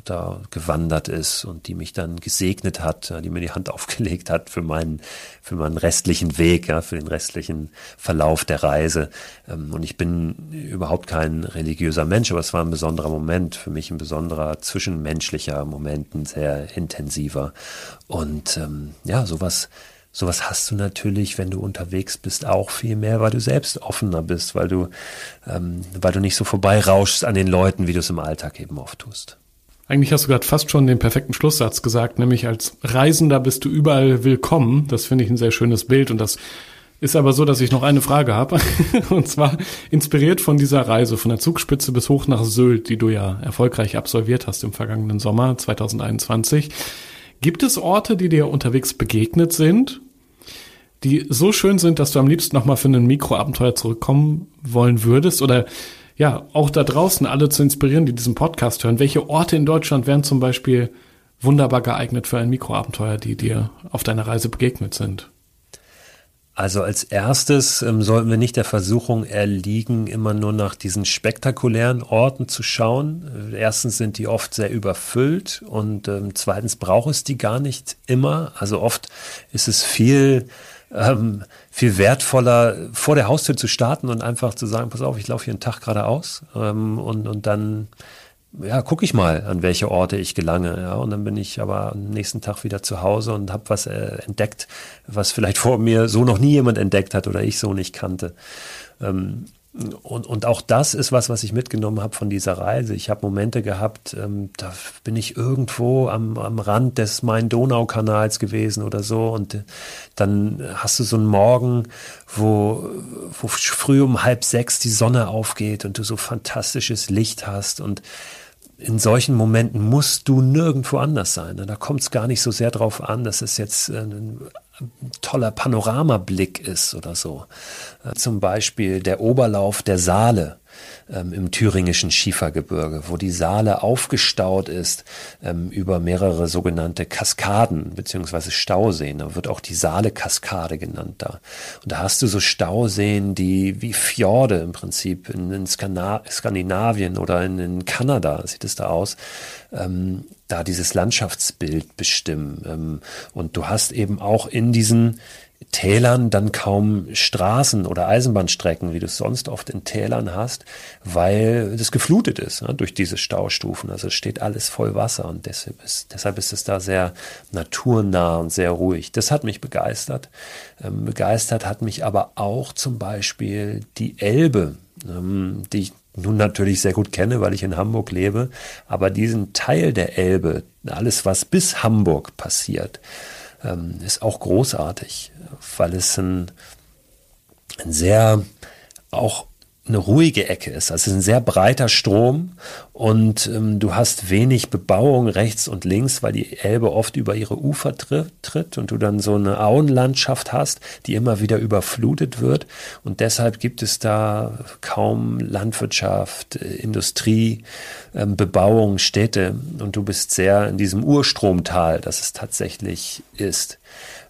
da gewandert ist und die mich dann gesegnet hat, die mir die Hand aufgelegt hat für meinen, für meinen restlichen Weg, ja, für den restlichen Verlauf der Reise. Ähm, und ich bin überhaupt kein religiöser Mensch, aber es war ein besonderer Moment, für mich ein besonderer zwischenmenschlicher Moment, ein sehr intensiver. Und ähm, ja, sowas sowas hast du natürlich, wenn du unterwegs bist, auch viel mehr, weil du selbst offener bist, weil du, ähm, weil du nicht so vorbeirauschst an den Leuten, wie du es im Alltag eben oft tust. Eigentlich hast du gerade fast schon den perfekten Schlusssatz gesagt, nämlich als Reisender bist du überall willkommen. Das finde ich ein sehr schönes Bild und das ist aber so, dass ich noch eine Frage habe. Und zwar inspiriert von dieser Reise von der Zugspitze bis hoch nach Sylt, die du ja erfolgreich absolviert hast im vergangenen Sommer 2021. Gibt es Orte, die dir unterwegs begegnet sind die so schön sind, dass du am liebsten nochmal für ein Mikroabenteuer zurückkommen wollen würdest? Oder ja, auch da draußen alle zu inspirieren, die diesen Podcast hören. Welche Orte in Deutschland wären zum Beispiel wunderbar geeignet für ein Mikroabenteuer, die dir auf deiner Reise begegnet sind? Also als erstes ähm, sollten wir nicht der Versuchung erliegen, immer nur nach diesen spektakulären Orten zu schauen. Erstens sind die oft sehr überfüllt und ähm, zweitens braucht es die gar nicht immer. Also oft ist es viel ähm, viel wertvoller, vor der Haustür zu starten und einfach zu sagen, pass auf, ich laufe hier einen Tag geradeaus ähm, und, und dann ja, gucke ich mal, an welche Orte ich gelange. Ja, und dann bin ich aber am nächsten Tag wieder zu Hause und habe was äh, entdeckt, was vielleicht vor mir so noch nie jemand entdeckt hat oder ich so nicht kannte. Ähm, und, und auch das ist was, was ich mitgenommen habe von dieser Reise. Ich habe Momente gehabt, ähm, da bin ich irgendwo am, am Rand des Main-Donau-Kanals gewesen oder so. Und äh, dann hast du so einen Morgen, wo, wo früh um halb sechs die Sonne aufgeht und du so fantastisches Licht hast. Und in solchen Momenten musst du nirgendwo anders sein. Da kommt es gar nicht so sehr drauf an, dass es jetzt ein toller Panoramablick ist oder so. Äh, zum Beispiel der Oberlauf der Saale ähm, im thüringischen Schiefergebirge, wo die Saale aufgestaut ist ähm, über mehrere sogenannte Kaskaden beziehungsweise Stauseen. Da wird auch die Saale-Kaskade genannt da. Und da hast du so Stauseen, die wie Fjorde im Prinzip in, in Skandinavien oder in, in, Kanada sieht es da aus, ähm, da dieses Landschaftsbild bestimmen. Ähm, und du hast eben auch in diesen Tälern dann kaum Straßen oder Eisenbahnstrecken, wie du es sonst oft in Tälern hast, weil das geflutet ist ne, durch diese Staustufen. Also steht alles voll Wasser und deshalb ist, deshalb ist es da sehr naturnah und sehr ruhig. Das hat mich begeistert. Ähm, begeistert hat mich aber auch zum Beispiel die Elbe, ähm, die ich nun natürlich sehr gut kenne, weil ich in Hamburg lebe. Aber diesen Teil der Elbe, alles was bis Hamburg passiert, ähm, ist auch großartig, weil es ein, ein sehr auch eine ruhige Ecke ist. Also es ist ein sehr breiter Strom und ähm, du hast wenig Bebauung rechts und links, weil die Elbe oft über ihre Ufer tritt, tritt und du dann so eine Auenlandschaft hast, die immer wieder überflutet wird. Und deshalb gibt es da kaum Landwirtschaft, äh, Industrie, ähm, Bebauung, Städte. Und du bist sehr in diesem Urstromtal, das es tatsächlich ist.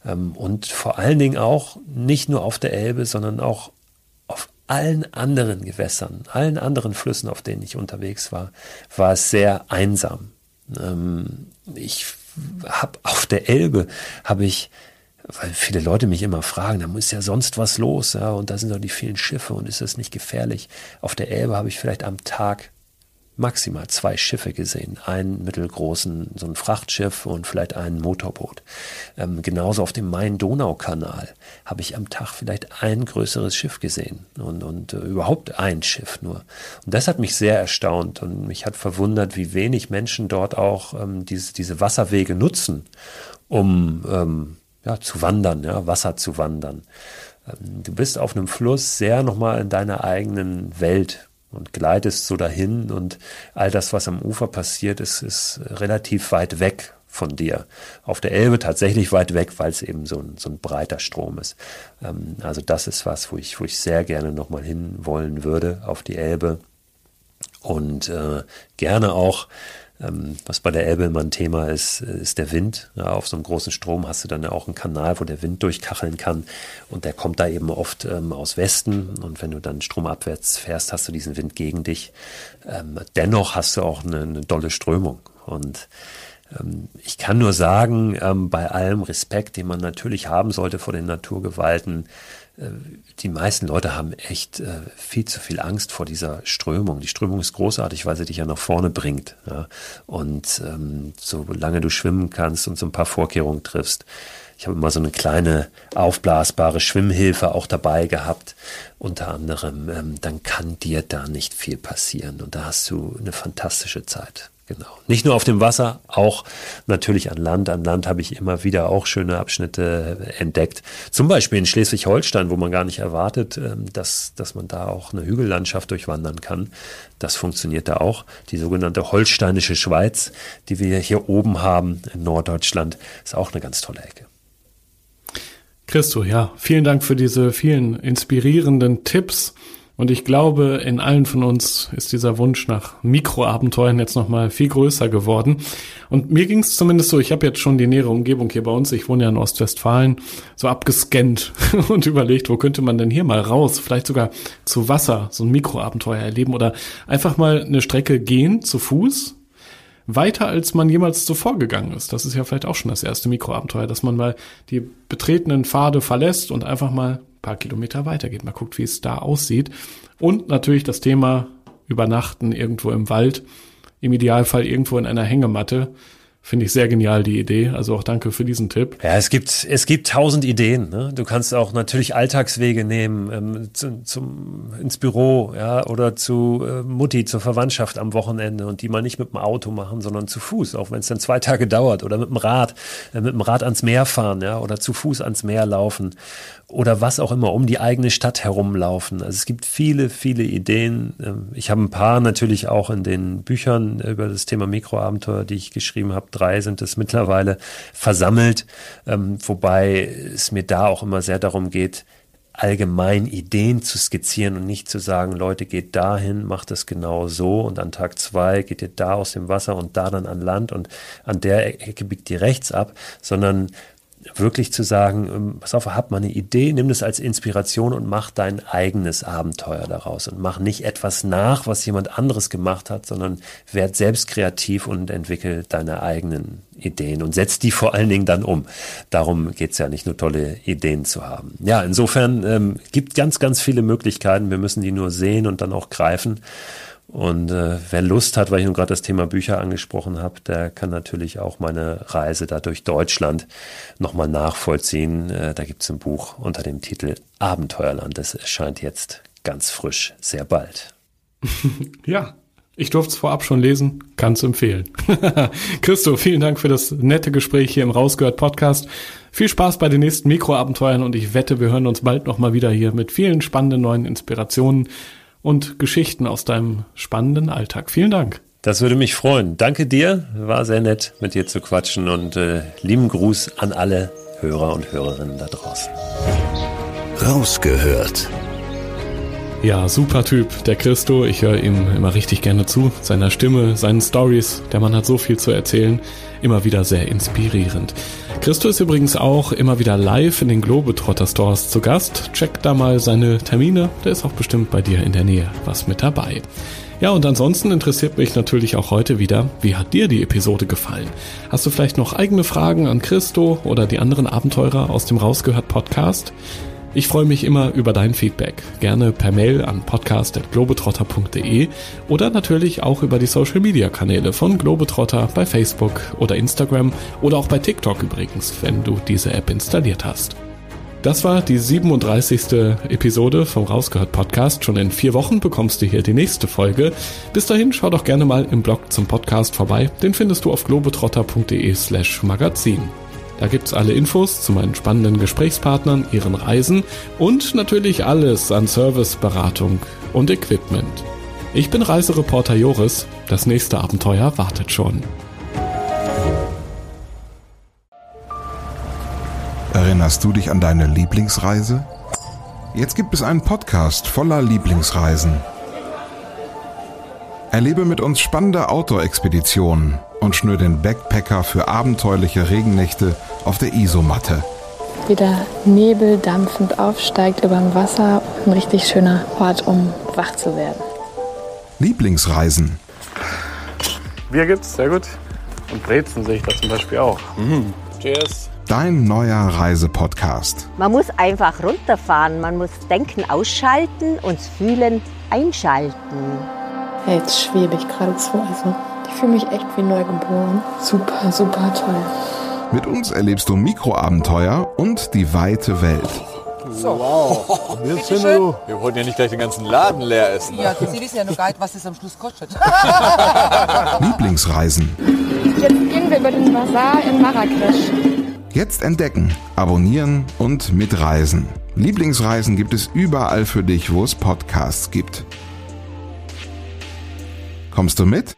Ähm, und vor allen Dingen auch nicht nur auf der Elbe, sondern auch allen anderen Gewässern, allen anderen Flüssen, auf denen ich unterwegs war, war es sehr einsam. Ähm, ich habe auf der Elbe, habe ich weil viele Leute mich immer fragen, da muss ja sonst was los, ja, und da sind doch die vielen Schiffe und ist das nicht gefährlich? Auf der Elbe habe ich vielleicht am Tag maximal zwei Schiffe gesehen. Einen mittelgroßen, so ein Frachtschiff und vielleicht ein Motorboot. Ähm, genauso auf dem Main-Donau-Kanal habe ich am Tag vielleicht ein größeres Schiff gesehen und, und äh, überhaupt ein Schiff nur. Und das hat mich sehr erstaunt und mich hat verwundert, wie wenig Menschen dort auch ähm, diese, diese Wasserwege nutzen, um ähm, ja, zu wandern, ja, Wasser zu wandern. Ähm, du bist auf einem Fluss sehr nochmal in deiner eigenen Welt und gleitest so dahin und all das, was am Ufer passiert, ist, ist relativ weit weg von dir. Auf der Elbe tatsächlich weit weg, weil es eben so ein, so ein breiter Strom ist. Ähm, also das ist was, wo ich, wo ich sehr gerne nochmal hinwollen würde auf die Elbe und äh, gerne auch ähm, was bei der Elbe immer ein Thema ist, ist der Wind. Ja, auf so einem großen Strom hast du dann ja auch einen Kanal, wo der Wind durchkacheln kann. Und der kommt da eben oft ähm, aus Westen. Und wenn du dann stromabwärts fährst, hast du diesen Wind gegen dich. Ähm, dennoch hast du auch eine, eine dolle Strömung. Und ähm, ich kann nur sagen, ähm, bei allem Respekt, den man natürlich haben sollte vor den Naturgewalten, die meisten Leute haben echt äh, viel zu viel Angst vor dieser Strömung. Die Strömung ist großartig, weil sie dich ja nach vorne bringt. Und ähm, solange du schwimmen kannst und so ein paar Vorkehrungen triffst, ich habe immer so eine kleine aufblasbare Schwimmhilfe auch dabei gehabt, unter anderem, ähm, dann kann dir da nicht viel passieren und da hast du eine fantastische Zeit. Genau. Nicht nur auf dem Wasser, auch natürlich an Land. An Land habe ich immer wieder auch schöne Abschnitte entdeckt. Zum Beispiel in Schleswig-Holstein, wo man gar nicht erwartet, ähm, dass, dass man da auch eine Hügellandschaft durchwandern kann. Das funktioniert da auch. Die sogenannte Holsteinische Schweiz, die wir hier oben haben in Norddeutschland, ist auch eine ganz tolle Ecke. Christo, ja, vielen Dank für diese vielen inspirierenden Tipps. Und ich glaube, in allen von uns ist dieser Wunsch nach Mikroabenteuern jetzt nochmal viel größer geworden. Und mir ging es zumindest so, ich habe jetzt schon die nähere Umgebung hier bei uns, ich wohne ja in Ostwestfalen, so abgescannt und überlegt, wo könnte man denn hier mal raus, vielleicht sogar zu Wasser, so ein Mikroabenteuer erleben oder einfach mal eine Strecke gehen zu Fuß, weiter als man jemals zuvor gegangen ist. Das ist ja vielleicht auch schon das erste Mikroabenteuer, dass man mal die betretenen Pfade verlässt und einfach mal paar Kilometer weitergeht. Mal guckt, wie es da aussieht. Und natürlich das Thema Übernachten irgendwo im Wald. Im Idealfall irgendwo in einer Hängematte. Finde ich sehr genial, die Idee. Also auch danke für diesen Tipp. Ja, es gibt, es gibt tausend Ideen. Ne? Du kannst auch natürlich Alltagswege nehmen, ähm, zu, zum, ins Büro, ja, oder zu äh, Mutti, zur Verwandtschaft am Wochenende und die mal nicht mit dem Auto machen, sondern zu Fuß, auch wenn es dann zwei Tage dauert, oder mit dem Rad, äh, mit dem Rad ans Meer fahren, ja, oder zu Fuß ans Meer laufen oder was auch immer, um die eigene Stadt herumlaufen. Also es gibt viele, viele Ideen. Ähm, ich habe ein paar natürlich auch in den Büchern über das Thema Mikroabenteuer, die ich geschrieben habe. Drei sind es mittlerweile versammelt, ähm, wobei es mir da auch immer sehr darum geht, allgemein Ideen zu skizzieren und nicht zu sagen, Leute, geht dahin, macht es genau so und an Tag zwei geht ihr da aus dem Wasser und da dann an Land und an der Ecke biegt ihr rechts ab, sondern wirklich zu sagen, ähm, pass auf, hab mal eine Idee, nimm das als Inspiration und mach dein eigenes Abenteuer daraus und mach nicht etwas nach, was jemand anderes gemacht hat, sondern werd selbst kreativ und entwickel deine eigenen Ideen und setz die vor allen Dingen dann um. Darum geht's ja nicht nur tolle Ideen zu haben. Ja, insofern ähm, gibt ganz, ganz viele Möglichkeiten. Wir müssen die nur sehen und dann auch greifen. Und äh, wer Lust hat, weil ich nun gerade das Thema Bücher angesprochen habe, der kann natürlich auch meine Reise da durch Deutschland nochmal nachvollziehen. Äh, da gibt es ein Buch unter dem Titel Abenteuerland. Das erscheint jetzt ganz frisch, sehr bald. ja, ich durfte es vorab schon lesen, kann es empfehlen. Christo, vielen Dank für das nette Gespräch hier im Rausgehört Podcast. Viel Spaß bei den nächsten Mikroabenteuern und ich wette, wir hören uns bald nochmal wieder hier mit vielen spannenden neuen Inspirationen und Geschichten aus deinem spannenden Alltag. Vielen Dank. Das würde mich freuen. Danke dir. War sehr nett, mit dir zu quatschen und äh, lieben Gruß an alle Hörer und Hörerinnen da draußen. Rausgehört Ja, super Typ, der Christo. Ich höre ihm immer richtig gerne zu. Seiner Stimme, seinen Stories. Der Mann hat so viel zu erzählen. Immer wieder sehr inspirierend. Christo ist übrigens auch immer wieder live in den Globetrotter Stores zu Gast. Check da mal seine Termine. Der ist auch bestimmt bei dir in der Nähe was mit dabei. Ja, und ansonsten interessiert mich natürlich auch heute wieder, wie hat dir die Episode gefallen? Hast du vielleicht noch eigene Fragen an Christo oder die anderen Abenteurer aus dem Rausgehört Podcast? Ich freue mich immer über dein Feedback. Gerne per Mail an podcast.globetrotter.de oder natürlich auch über die Social Media Kanäle von Globetrotter bei Facebook oder Instagram oder auch bei TikTok übrigens, wenn du diese App installiert hast. Das war die 37. Episode vom Rausgehört Podcast. Schon in vier Wochen bekommst du hier die nächste Folge. Bis dahin schau doch gerne mal im Blog zum Podcast vorbei. Den findest du auf globetrotter.de slash magazin. Da gibt's alle Infos zu meinen spannenden Gesprächspartnern, ihren Reisen und natürlich alles an Service, Beratung und Equipment. Ich bin Reisereporter Joris. Das nächste Abenteuer wartet schon. Erinnerst du dich an deine Lieblingsreise? Jetzt gibt es einen Podcast voller Lieblingsreisen. Erlebe mit uns spannende Outdoor-Expeditionen und schnür den Backpacker für abenteuerliche Regennächte auf der Isomatte. Wie der Nebel dampfend aufsteigt über dem Wasser. Ein richtig schöner Ort, um wach zu werden. Lieblingsreisen. Bier gibt's, sehr gut. Und Brezen sehe ich da zum Beispiel auch. Mhm. Cheers. Dein neuer Reisepodcast. Man muss einfach runterfahren, man muss Denken ausschalten und Fühlen einschalten. Jetzt schwebe ich geradezu. Also fühle mich echt wie neugeboren. Super, super toll. Mit uns erlebst du Mikroabenteuer und die weite Welt. So. Wow. Wir wollen ja nicht gleich den ganzen Laden leer essen. Ne? Ja, Sie wissen ja nur gar nicht, was es am Schluss kostet. Lieblingsreisen. Jetzt gehen wir über den Bazar in Marrakesch. Jetzt entdecken, abonnieren und mitreisen. Lieblingsreisen gibt es überall für dich, wo es Podcasts gibt. Kommst du mit?